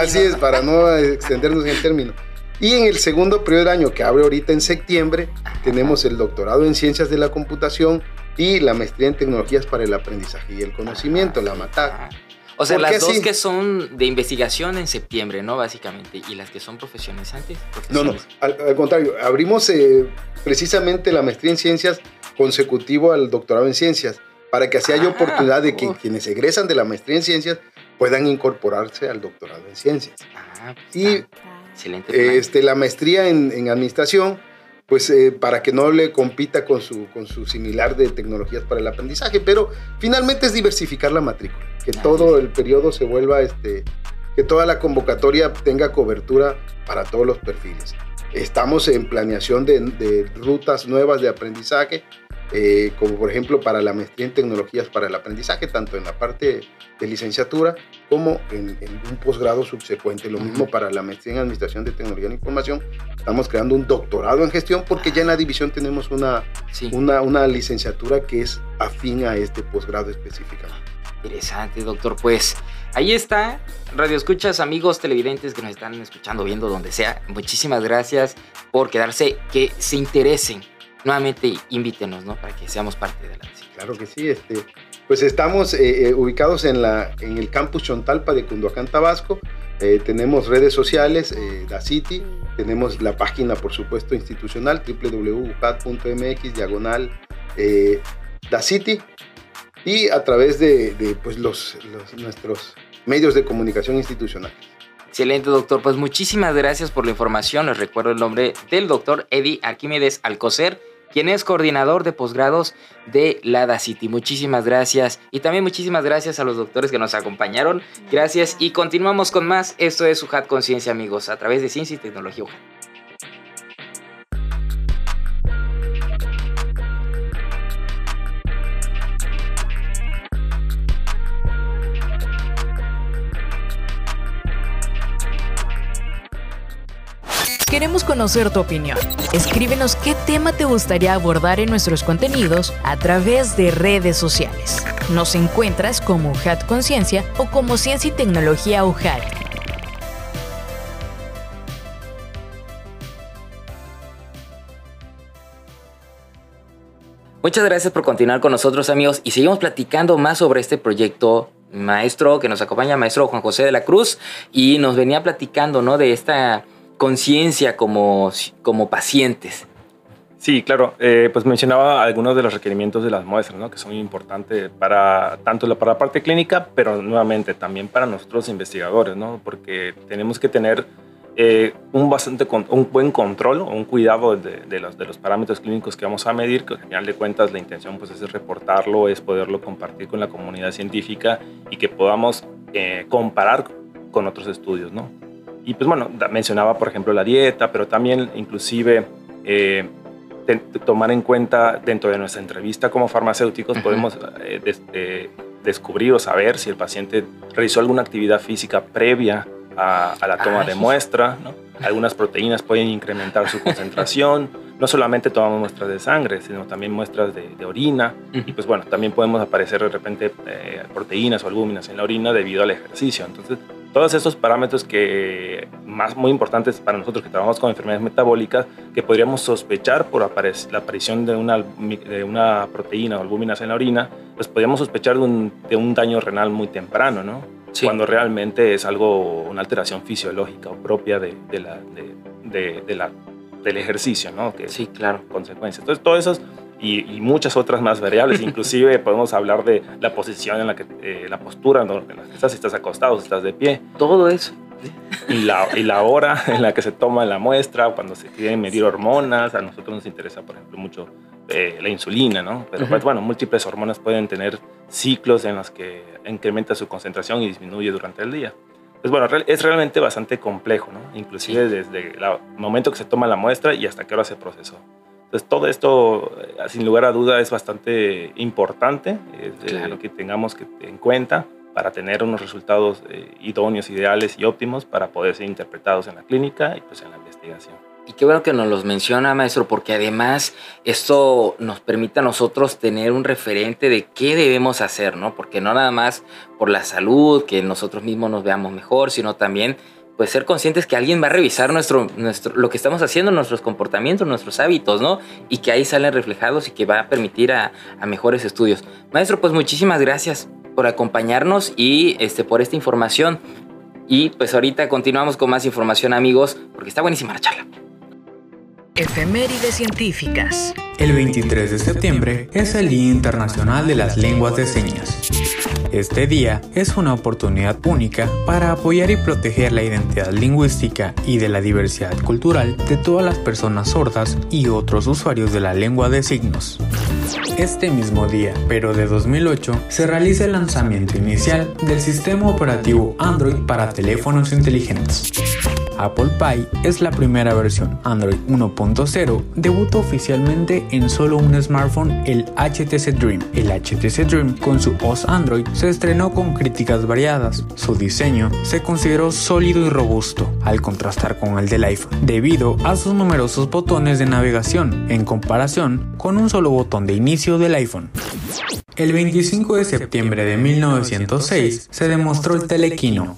S8: así es para no extendernos en el término. Y en el segundo periodo del año que abre ahorita en septiembre, tenemos el doctorado en ciencias de la computación y la maestría en tecnologías para el aprendizaje y el conocimiento, la MATAC.
S1: O sea, las dos que son de investigación en septiembre, ¿no? Básicamente. Y las que son profesionalizantes.
S8: No, no. Al, contrario, abrimos eh, precisamente la maestría en ciencias consecutivo al doctorado en ciencias, para que así haya ah, oportunidad de que quienes egresan de la maestría en ciencias puedan incorporarse al doctorado en ciencias. Ah, pues y excelente este, la maestría en, en administración pues eh, para que no le compita con su, con su similar de tecnologías para el aprendizaje, pero finalmente es diversificar la matrícula, que todo el periodo se vuelva, este, que toda la convocatoria tenga cobertura para todos los perfiles. Estamos en planeación de, de rutas nuevas de aprendizaje, eh, como por ejemplo para la maestría en tecnologías para el aprendizaje, tanto en la parte de licenciatura como en, un posgrado subsecuente. Lo mismo para la maestría en administración de tecnología de la información. Estamos creando un doctorado en gestión porque ya en la división tenemos una, una, una licenciatura que es afín a este posgrado específicamente.
S1: Interesante, doctor. Pues ahí está. Radio escuchas, amigos televidentes que nos están escuchando, viendo donde sea. Muchísimas gracias por quedarse, que se interesen nuevamente invítenos, ¿no? Para que seamos parte de la
S8: Claro que sí, este, pues estamos eh, eh, ubicados en, la, en el campus Chontalpa de Cunduacán, Tabasco. Eh, tenemos redes sociales, Da City, tenemos la página, por supuesto, institucional, www.ucat.mx, diagonal Da City, y a través de, de pues, los, los, nuestros medios de comunicación institucional.
S1: Excelente, doctor. Pues muchísimas gracias por la información. Les recuerdo el nombre del doctor Eddie Arquímedes Alcocer quien es coordinador de posgrados de la City. Muchísimas gracias. Y también muchísimas gracias a los doctores que nos acompañaron. Gracias y continuamos con más. Esto es UJAT Conciencia, amigos, a través de Ciencia y Tecnología
S3: Queremos conocer tu opinión. Escríbenos qué tema te gustaría abordar en nuestros contenidos a través de redes sociales. Nos encuentras como UJAT Conciencia o como Ciencia y Tecnología UJAT.
S1: Muchas gracias por continuar con nosotros amigos y seguimos platicando más sobre este proyecto maestro que nos acompaña, maestro Juan José de la Cruz, y nos venía platicando ¿no? de esta conciencia como, como pacientes.
S6: Sí, claro. Eh, pues mencionaba algunos de los requerimientos de las muestras, ¿no? que son importantes para tanto para la parte clínica, pero nuevamente también para nosotros investigadores, ¿no? porque tenemos que tener eh, un, bastante, un buen control un cuidado de, los, de los parámetros clínicos que vamos a medir, que al final de cuentas la intención pues, es reportarlo, es poderlo compartir con la comunidad científica y que podamos eh, comparar con otros estudios. ¿no? Y pues bueno, mencionaba por ejemplo la dieta, pero también inclusive eh, tomar en cuenta dentro de nuestra entrevista como farmacéuticos, podemos eh, descubrir o saber si el paciente realizó alguna actividad física previa a, la toma de muestra. Algunas proteínas pueden incrementar su concentración. no solamente tomamos muestras de sangre, sino también muestras de, orina. Y pues bueno, también podemos aparecer de repente eh, proteínas o albúminas en la orina debido al ejercicio. Entonces, todos esos parámetros que más muy importantes para nosotros que trabajamos con enfermedades metabólicas, que podríamos sospechar por la aparición de una, de una proteína o albúminas en la orina, pues podríamos sospechar de un, de un daño renal muy temprano, ¿no? Cuando realmente es algo, una alteración fisiológica o propia de, de la, de, la, del ejercicio, ¿no?
S1: Que sí, claro.
S6: Consecuencias. Entonces, todo eso y, muchas otras más variables. Inclusive podemos hablar de la posición en la que, eh, la postura en la que estás, si estás acostado, si estás de pie.
S1: Todo eso.
S6: Y la, y la hora en la que se toma la muestra, cuando se quieren medir hormonas. A nosotros nos interesa, por ejemplo, mucho eh, la insulina, ¿no? Pero pues, bueno, múltiples hormonas pueden tener ciclos en los que incrementa su concentración y disminuye durante el día. Pues bueno, es realmente bastante complejo, ¿no? Inclusive desde el momento que se toma la muestra y hasta qué hora se procesó. Entonces, todo esto, eh, sin lugar a duda, es bastante importante, es lo que tengamos que, en cuenta para tener unos resultados eh, idóneos, ideales y óptimos para poder ser interpretados en la clínica y pues en la investigación.
S1: Y qué bueno que nos los menciona, maestro, porque además esto nos permite a nosotros tener un referente de qué debemos hacer, ¿no? Porque no nada más por la salud, que nosotros mismos nos veamos mejor, sino también pues ser conscientes que alguien va a revisar nuestro, nuestro, lo que estamos haciendo, nuestros comportamientos, nuestros hábitos, ¿no? Y que ahí salen reflejados y que va a permitir a, mejores estudios. Maestro, pues muchísimas gracias por acompañarnos y este, por esta información. Y pues ahorita continuamos con más información, amigos, porque está buenísima la charla.
S3: Efemérides científicas.
S7: El 23 de septiembre es el Día Internacional de las Lenguas de Señas. Este día es una oportunidad única para apoyar y proteger la identidad lingüística y de la diversidad cultural de todas las personas sordas y otros usuarios de la lengua de signos. Este mismo día, pero de 2008, se realiza el lanzamiento inicial del sistema operativo Android para teléfonos inteligentes. Apple Pie es la primera versión Android 1.0, debutó oficialmente en solo un smartphone, el HTC Dream. El HTC Dream con su OS Android se estrenó con críticas variadas. Su diseño se consideró sólido y robusto, al contrastar con el del iPhone, debido a sus numerosos botones de navegación, en comparación con un solo botón de inicio del iPhone. El 25 de septiembre de 1906 se demostró el telequino.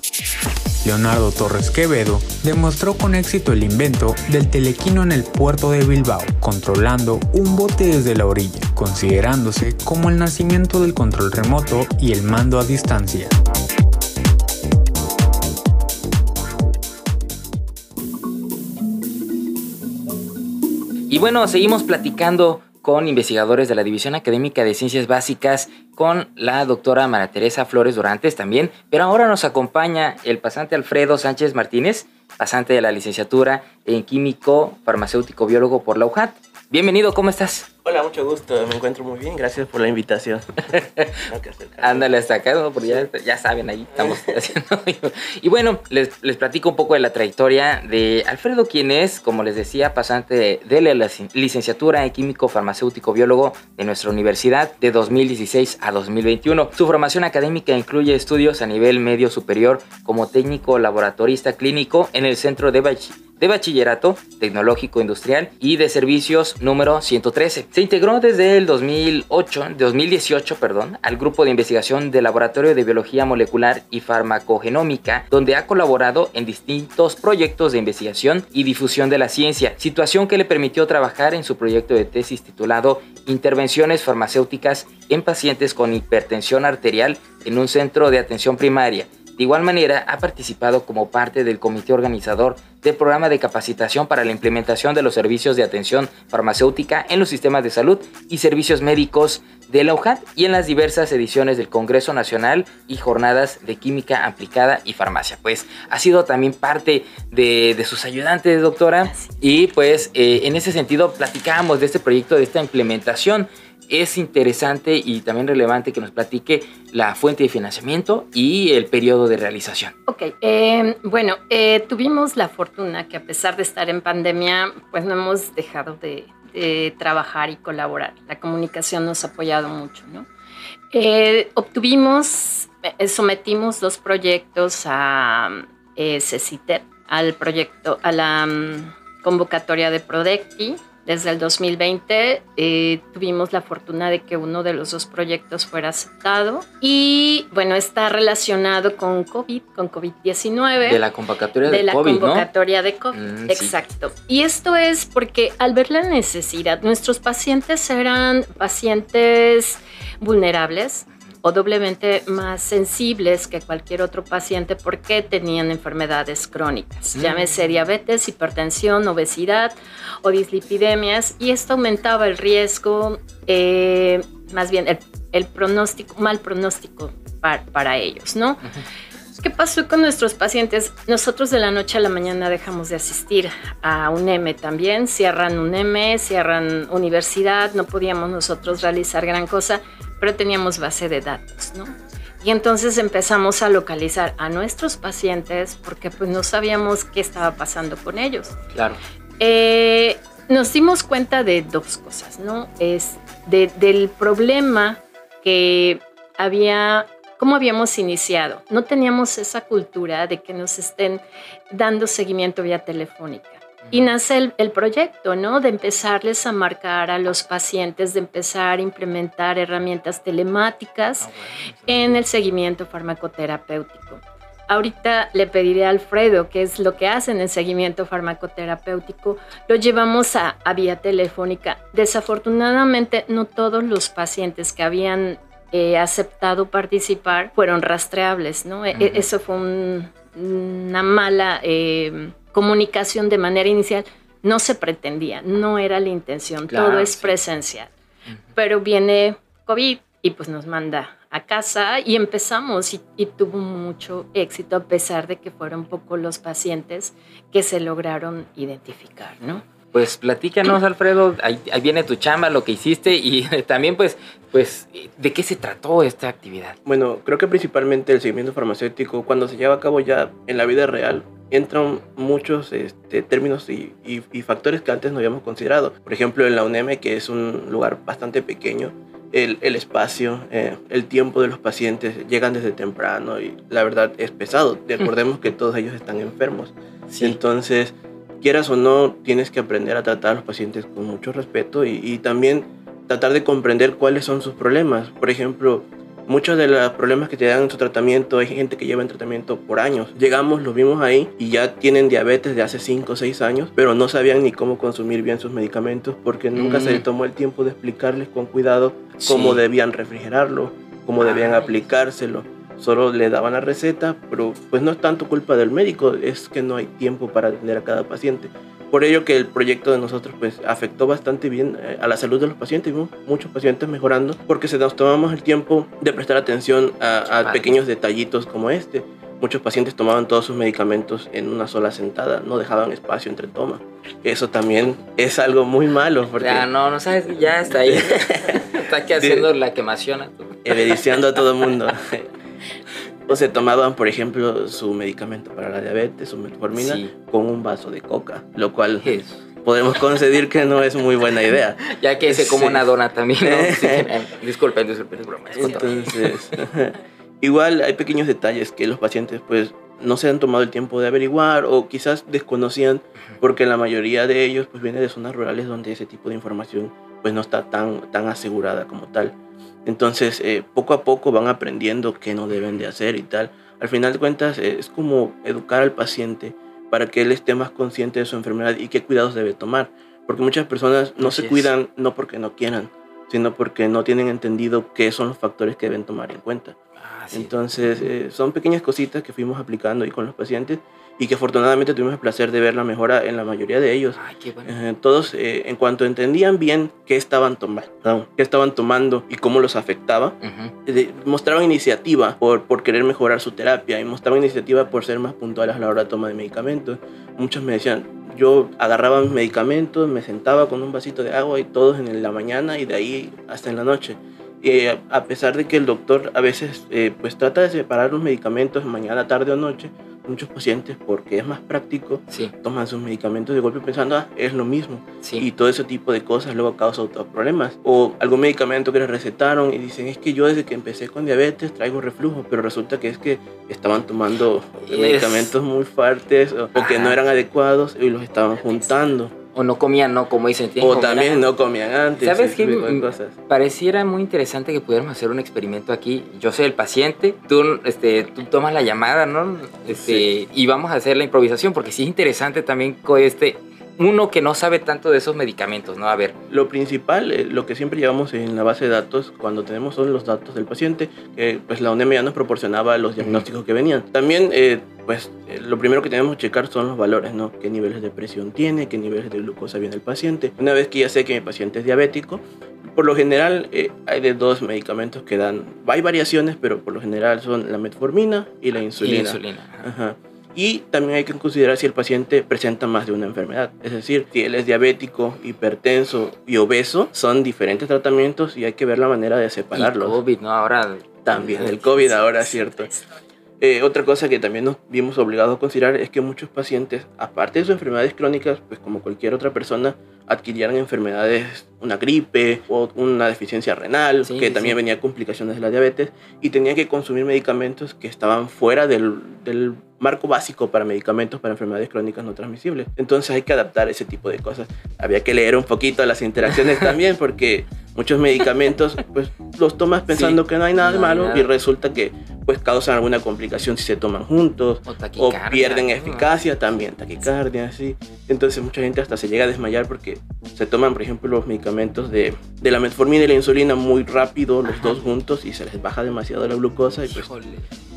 S7: Leonardo Torres Quevedo demostró con éxito el invento del telequino en el puerto de Bilbao, controlando un bote desde la orilla, considerándose como el nacimiento del control remoto y el mando a distancia.
S1: Y bueno, seguimos platicando con investigadores de la División Académica de Ciencias Básicas, con la doctora María Teresa Flores Durantes también, pero ahora nos acompaña el pasante Alfredo Sánchez Martínez, pasante de la licenciatura en Químico Farmacéutico Biólogo por la UJAT. Bienvenido, ¿cómo estás?
S9: Hola, mucho gusto, me encuentro muy bien, gracias por la invitación.
S1: Ándale hasta acá, ¿no? porque ya, saben, ahí estamos haciendo. y bueno, les, les, platico un poco de la trayectoria de Alfredo, quien es, como les decía, pasante de la licenciatura en Químico Farmacéutico Biólogo de nuestra universidad de 2016 a 2021. Su formación académica incluye estudios a nivel medio superior como técnico laboratorista clínico en el Centro de Bachillerato de Bachillerato Tecnológico Industrial y de Servicios número 113. Se integró desde el 2008, 2018 perdón, al grupo de investigación del Laboratorio de Biología Molecular y Farmacogenómica, donde ha colaborado en distintos proyectos de investigación y difusión de la ciencia, situación que le permitió trabajar en su proyecto de tesis titulado Intervenciones farmacéuticas en pacientes con hipertensión arterial en un centro de atención primaria de igual manera, ha participado como parte del comité organizador del programa de capacitación para la implementación de los servicios de atención farmacéutica en los sistemas de salud y servicios médicos de la UJAT y en las diversas ediciones del Congreso Nacional y jornadas de química aplicada y farmacia. Pues ha sido también parte de, sus ayudantes, doctora, y pues eh, en ese sentido platicábamos de este proyecto, de esta implementación es interesante y también relevante que nos platique la fuente de financiamiento y el periodo de realización.
S5: Ok, eh, bueno, eh, tuvimos la fortuna que a pesar de estar en pandemia, pues no hemos dejado de, trabajar y colaborar. La comunicación nos ha apoyado mucho, ¿no? Eh, obtuvimos, eh, sometimos dos proyectos a CECITER, al proyecto, a la um, convocatoria de Prodecti, desde el 2020 eh, tuvimos la fortuna de que uno de los dos proyectos fuera aceptado y bueno, está relacionado con COVID, con COVID-19.
S1: De la convocatoria de,
S5: de la
S1: COVID,
S5: convocatoria de COVID,
S1: Mm, sí.
S5: exacto. Y esto es porque al ver la necesidad, nuestros pacientes eran pacientes vulnerables o doblemente más sensibles que cualquier otro paciente porque tenían enfermedades crónicas,
S1: Mm.
S5: llámese diabetes, hipertensión, obesidad o dislipidemias, y esto aumentaba el riesgo, eh, más bien el, el pronóstico, mal pronóstico para, para ellos, ¿no? ¿Qué pasó con nuestros pacientes? Nosotros de la noche a la mañana dejamos de asistir a UNEM también, cierran UNEM, cierran universidad, no podíamos nosotros realizar gran cosa, pero teníamos base de datos, ¿no? Y entonces empezamos a localizar a nuestros pacientes porque pues no sabíamos qué estaba pasando con ellos.
S1: Claro.
S5: Eh, nos dimos cuenta de dos cosas, ¿no? Es de- del problema que había, cómo habíamos iniciado. No teníamos esa cultura de que nos estén dando seguimiento vía telefónica. Y nace el, el proyecto, ¿no? De empezarles a marcar a los pacientes, de empezar a implementar herramientas telemáticas en el seguimiento farmacoterapéutico. Ahorita le pediré a Alfredo qué es lo que hace en seguimiento farmacoterapéutico. Lo llevamos a, a vía telefónica. Desafortunadamente, no todos los pacientes que habían eh, aceptado participar fueron rastreables, ¿no? E-
S1: Ujú.
S5: Eso fue un- una mala eh, comunicación de manera inicial. No se pretendía, no era la intención,
S1: Claro,
S5: todo es
S1: sí.
S5: presencial. Pero viene COVID y pues nos manda a casa y empezamos y, y tuvo mucho éxito a pesar de que fueron pocos los pacientes que se lograron identificar, ¿no?
S1: Pues platícanos, Alfredo, ahí, ahí viene tu chamba, lo que hiciste y también pues, pues, ¿de qué se trató esta actividad?
S9: Bueno, creo que principalmente el seguimiento farmacéutico, cuando se lleva a cabo ya en la vida real, entran muchos este, términos y, y- y factores que antes no habíamos considerado. Por ejemplo, en la UNEM, que es un lugar bastante pequeño, el, el espacio, eh, el tiempo de los pacientes llegan desde temprano y la verdad es pesado. Recordemos que todos ellos están enfermos. Entonces, quieras o no, tienes que aprender a tratar a los pacientes con mucho respeto y, y también tratar de comprender cuáles son sus problemas. Por ejemplo, muchos de los problemas que te dan en su tratamiento, hay gente que lleva en tratamiento por años. Llegamos, los vimos ahí y ya tienen diabetes de hace 5 o 6 años, pero no sabían ni cómo consumir bien sus medicamentos porque nunca se
S1: Mm.
S9: les tomó el tiempo de explicarles con cuidado cómo
S1: Sí.
S9: debían refrigerarlo, cómo debían
S1: Ay.
S9: aplicárselo. Solo le daban la receta, pero pues no es tanto culpa del médico, es que no hay tiempo para atender a cada paciente. Por ello que el proyecto de nosotros pues afectó bastante bien eh, a la salud de los pacientes, vimos muchos pacientes mejorando porque se nos tomamos el tiempo de prestar atención a, pequeños detallitos como este. Muchos pacientes tomaban todos sus medicamentos en una sola sentada, no dejaban espacio entre tomas. Eso también es algo muy malo porque
S1: Ya, no, no sabes, ya está ahí. está aquí haciendo la quemación.
S9: evidenciando a todo el mundo. o se tomaban, por ejemplo, su medicamento para la diabetes, su metformina,
S1: Sí.
S9: con un vaso de coca, lo cual
S1: Eso.
S9: podemos conceder que no es muy buena idea.
S1: Ya que se como
S9: Sí.
S1: una dona también, ¿no? Sí, disculpen, disculpen, es broma. es.
S9: Entonces, igual hay pequeños detalles que los pacientes pues no se han tomado el tiempo de averiguar o quizás desconocían porque la mayoría de ellos pues viene de zonas rurales donde ese tipo de información pues no está tan, tan asegurada como tal. Entonces, eh, poco a poco van aprendiendo qué no deben de hacer y tal. Al final de cuentas, eh, es como educar al paciente para que él esté más consciente de su enfermedad y qué cuidados debe tomar. Porque muchas personas no
S1: Así
S9: se
S1: es.
S9: cuidan no porque no quieran, sino porque no tienen entendido qué son los factores que deben tomar en cuenta.
S1: Ah.
S9: Entonces, eh, son pequeñas cositas que fuimos aplicando ahí con los pacientes y que afortunadamente tuvimos el placer de ver la mejora en la mayoría de ellos.
S1: Ay, qué bueno.
S9: Eh, todos, eh, en cuanto entendían bien qué estaban tomando, qué estaban tomando y cómo los afectaba, de- mostraban iniciativa por, por querer mejorar su terapia y mostraban iniciativa por ser más puntuales a la hora de toma de medicamentos. Muchos me decían, yo agarraba mis medicamentos, me sentaba con un vasito de agua y todos en la mañana y de ahí hasta en la noche. Y a- a pesar de que el doctor a veces eh, pues trata de separar los medicamentos mañana, tarde o noche, muchos pacientes, porque es más práctico,
S1: Sí,
S9: toman sus medicamentos de golpe pensando, ah, es lo mismo.
S1: sí.
S9: Y todo ese tipo de cosas luego causa otros problemas. O algún medicamento que les recetaron y dicen, es que yo desde que empecé con diabetes traigo reflujo, pero resulta que es que estaban tomando medicamentos muy fuertes o, o que no eran adecuados y los estaban juntando.
S1: O no comían, ¿no? Como dicen.
S9: O también
S1: antes.
S9: no comían antes.
S1: ¿Sabes qué?
S9: cosas.
S1: Pareciera muy interesante que pudiéramos hacer un experimento aquí. Yo soy el paciente, tú, este, tú tomas la llamada, ¿no? Este, Y vamos a hacer la improvisación, porque sí es interesante también con este, uno que no sabe tanto de esos medicamentos, ¿no? A ver,
S9: Lo principal, eh, lo que siempre llevamos en la base de datos cuando tenemos son los datos del paciente, que pues la UNEM ya nos proporcionaba los diagnósticos que venían. También, eh, pues eh, lo primero que tenemos que checar son los valores, ¿no? ¿Qué niveles de presión tiene? ¿Qué niveles de glucosa viene el paciente? Una vez que ya sé que mi paciente es diabético, por lo general eh, hay de dos medicamentos que dan, hay variaciones, pero por lo general son la metformina y la
S1: y
S9: insulina.
S1: insulina. ajá.
S9: Y también hay que considerar si el paciente presenta más de una enfermedad. Es decir, si él es diabético, hipertenso y obeso, son diferentes tratamientos y hay que ver la manera de
S1: Y
S9: separarlos.
S1: COVID, ¿no? Ahora.
S9: También, el COVID ahora, cierto. Eh, otra cosa que también nos vimos obligados a considerar es que muchos pacientes, aparte de sus enfermedades crónicas, pues como cualquier otra persona, adquirieran enfermedades, una gripe o una deficiencia renal,
S1: Sí,
S9: que
S1: sí,
S9: también
S1: sí.
S9: venía complicaciones de la diabetes, y tenían que consumir medicamentos que estaban fuera del, del marco básico para medicamentos para enfermedades crónicas no transmisibles. Entonces hay que adaptar ese tipo de cosas. Había que leer un poquito las interacciones también, porque muchos medicamentos pues los tomas pensando
S1: Sí,
S9: que no hay nada de
S1: no hay
S9: malo
S1: nada.
S9: y resulta que pues causan alguna complicación si se toman juntos
S1: O
S9: o pierden
S1: ¿no?
S9: eficacia también, taquicardia, sí. Entonces mucha gente hasta se llega a desmayar porque se toman, por ejemplo, los medicamentos de, de la metformina y la insulina muy rápido, los
S1: Ajá.
S9: dos juntos, y se les baja demasiado la glucosa y pues
S1: Híjole.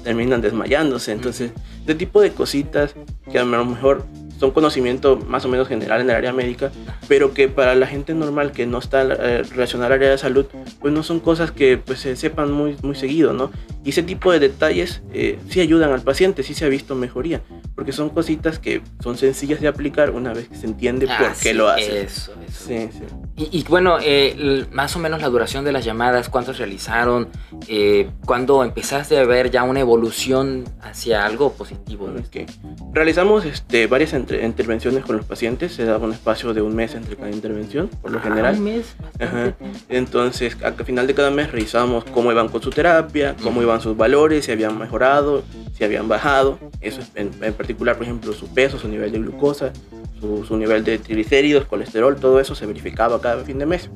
S9: terminan desmayándose. Entonces, este tipo de cositas que a lo mejor son conocimiento más o menos general en el área médica, pero que para la gente normal que no está eh, relacionada al área de salud, pues no son cosas que pues, se sepan muy, muy seguido, ¿no? Y ese tipo de detalles eh, sí ayudan al paciente, sí se ha visto mejoría, porque son cositas que son sencillas de aplicar una vez que se entiende por
S1: Ah,
S9: qué
S1: sí,
S9: lo hace.
S1: Eso, eso.
S9: Sí, sí.
S1: Y, y bueno, eh, más o menos la duración de las llamadas, cuántos realizaron, eh, cuándo empezaste a ver ya una evolución hacia algo positivo. ¿no?
S9: Ok. Realizamos este, varias entre- intervenciones con los pacientes, se daba un espacio de un mes entre cada intervención, por lo
S1: Ah,
S9: general.
S1: un mes.
S9: Ajá. Entonces, al final de cada mes revisábamos cómo iban con su terapia, cómo iban sus valores, si habían mejorado, si habían bajado. Eso es en, en particular, por ejemplo, su peso, su nivel de glucosa, su, su nivel de triglicéridos, colesterol, todo eso se verificaba cada fin de mes.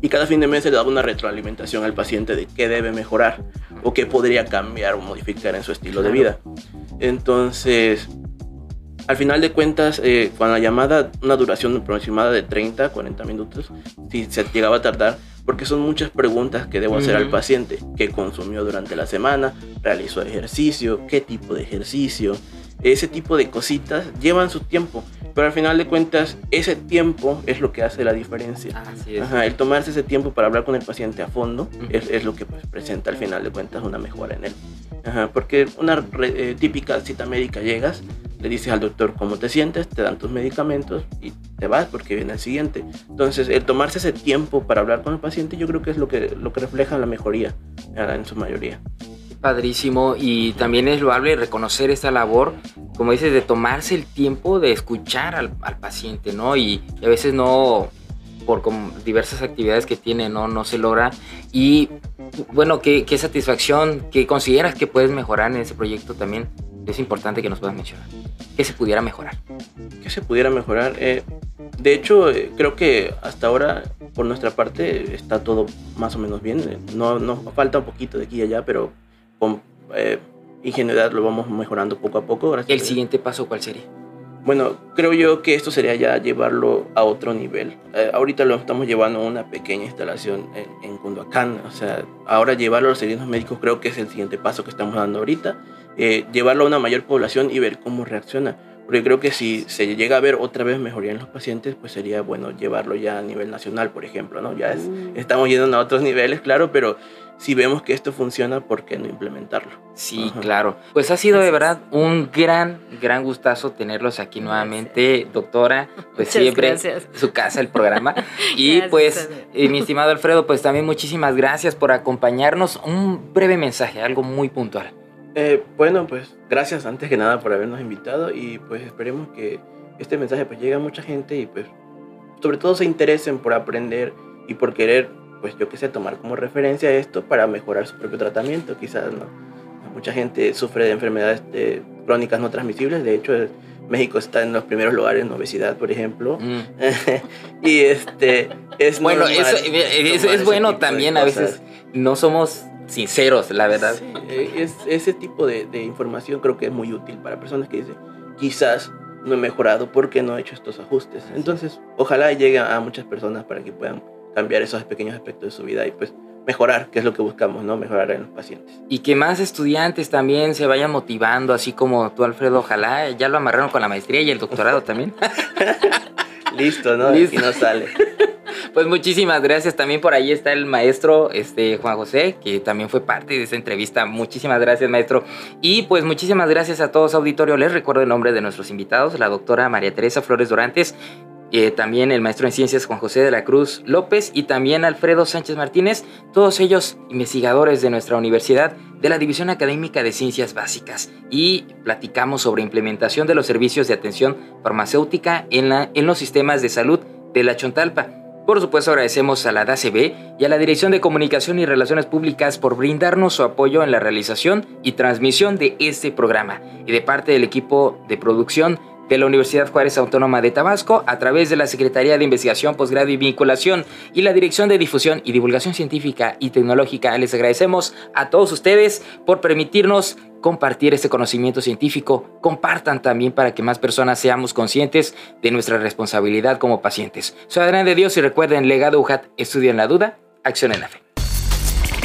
S9: Y cada fin de mes se le daba una retroalimentación al paciente de qué debe mejorar o qué podría cambiar o modificar en su estilo de vida. Entonces, al final de cuentas, eh, con la llamada, una duración aproximada de 30 a 40 minutos, si se llegaba a tardar, porque son muchas preguntas que debo hacer al
S1: Ujú.
S9: paciente. ¿Qué consumió durante la semana? ¿Realizó ejercicio? ¿Qué tipo de ejercicio? Ese tipo de cositas llevan su tiempo, pero al final de cuentas, ese tiempo es lo que hace la diferencia.
S1: Así es.
S9: Ajá, el tomarse ese tiempo para hablar con el paciente a fondo es, es lo que pues, presenta al final de cuentas una mejora en él. Ajá, porque una re- eh, típica cita médica llegas, le dices al doctor cómo te sientes, te dan tus medicamentos y te vas porque viene el siguiente. Entonces, el tomarse ese tiempo para hablar con el paciente yo creo que es lo que, lo que refleja la mejoría en su mayoría.
S1: Padrísimo y también es loable reconocer esta labor, como dices, de tomarse el tiempo de escuchar al, al paciente, ¿no? Y, y a veces no, por como diversas actividades que tiene, no, no se logra. Y bueno, ¿qué, qué satisfacción, qué consideras que puedes mejorar en ese proyecto también? Es importante que nos puedas mencionar. ¿Qué se pudiera mejorar?
S9: que se pudiera mejorar. Eh, de hecho, eh, creo que hasta ahora, por nuestra parte, está todo más o menos bien. Eh, No, no falta un poquito de aquí y allá, pero con eh, ingenuidad lo vamos mejorando poco a poco.
S1: ¿El siguiente paso cuál sería?
S9: Bueno, creo yo que esto sería ya llevarlo a otro nivel. Eh, ahorita lo estamos llevando a una pequeña instalación en, en Cunduacán. O sea, ahora llevarlo a los servicios médicos creo que es el siguiente paso que estamos dando ahorita. Eh, llevarlo a una mayor población y ver cómo reacciona. Porque creo que si se llega a ver otra vez mejoría en los pacientes, pues sería bueno llevarlo ya a nivel nacional, por ejemplo, ¿no? Ya es, estamos yendo a otros niveles, claro, pero si vemos que esto funciona, ¿por qué no implementarlo?
S1: Sí,
S9: Ajá.
S1: claro. Pues ha sido de verdad un gran, gran gustazo tenerlos aquí nuevamente, doctora. Pues
S5: Muchas
S1: siempre
S5: gracias.
S1: su casa, el programa. Y
S5: Gracias,
S1: pues, eh, mi estimado Alfredo, pues también muchísimas gracias por acompañarnos. Un breve mensaje, algo muy puntual.
S9: Eh, bueno, pues gracias antes que nada por habernos invitado y pues esperemos que este mensaje pues llegue a mucha gente y pues sobre todo se interesen por aprender y por querer, pues yo qué sé, tomar como referencia esto para mejorar su propio tratamiento. Quizás no. Mucha gente sufre de enfermedades de, crónicas no transmisibles, de hecho México está en los primeros lugares en obesidad, por ejemplo. Mm. y este es
S1: bueno, eso, es, bueno también a veces no somos sinceros, la verdad.
S9: Eh, es, ese tipo de, de, información creo que es muy útil para personas que dicen, quizás no he mejorado porque no he hecho estos ajustes. Entonces, ojalá llegue a muchas personas para que puedan cambiar esos pequeños aspectos de su vida y pues mejorar, que es lo que buscamos, ¿no? Mejorar en los pacientes.
S1: Y que más estudiantes también se vayan motivando, así como tú, Alfredo, ojalá ya lo amarraron con la maestría y el doctorado también.
S9: Listo, ¿no? Y no sale.
S1: Pues muchísimas gracias. También por ahí está el maestro este, Juan José, que también fue parte de esta entrevista. Muchísimas gracias, maestro. Y pues muchísimas gracias a todos, auditorio. Les recuerdo el nombre de nuestros invitados, la doctora María Teresa Flores Dorantes, eh, también el maestro en ciencias Juan José de la Cruz López y también Alfredo Sánchez Martínez, todos ellos investigadores de nuestra universidad de la División Académica de Ciencias Básicas y platicamos sobre implementación de los servicios de atención farmacéutica en, la, en los sistemas de salud de la Chontalpa. Por supuesto agradecemos a la DACB y a la Dirección de Comunicación y Relaciones Públicas por brindarnos su apoyo en la realización y transmisión de este programa y de parte del equipo de producción de la Universidad Juárez Autónoma de Tabasco a través de la Secretaría de Investigación, Posgrado y Vinculación y la Dirección de Difusión y Divulgación Científica y Tecnológica. Les agradecemos a todos ustedes por permitirnos compartir este conocimiento científico. Compartan también para que más personas seamos conscientes de nuestra responsabilidad como pacientes. Soy Adrián de Dios y recuerden, legado UJAT, estudia en la duda, acción en la fe.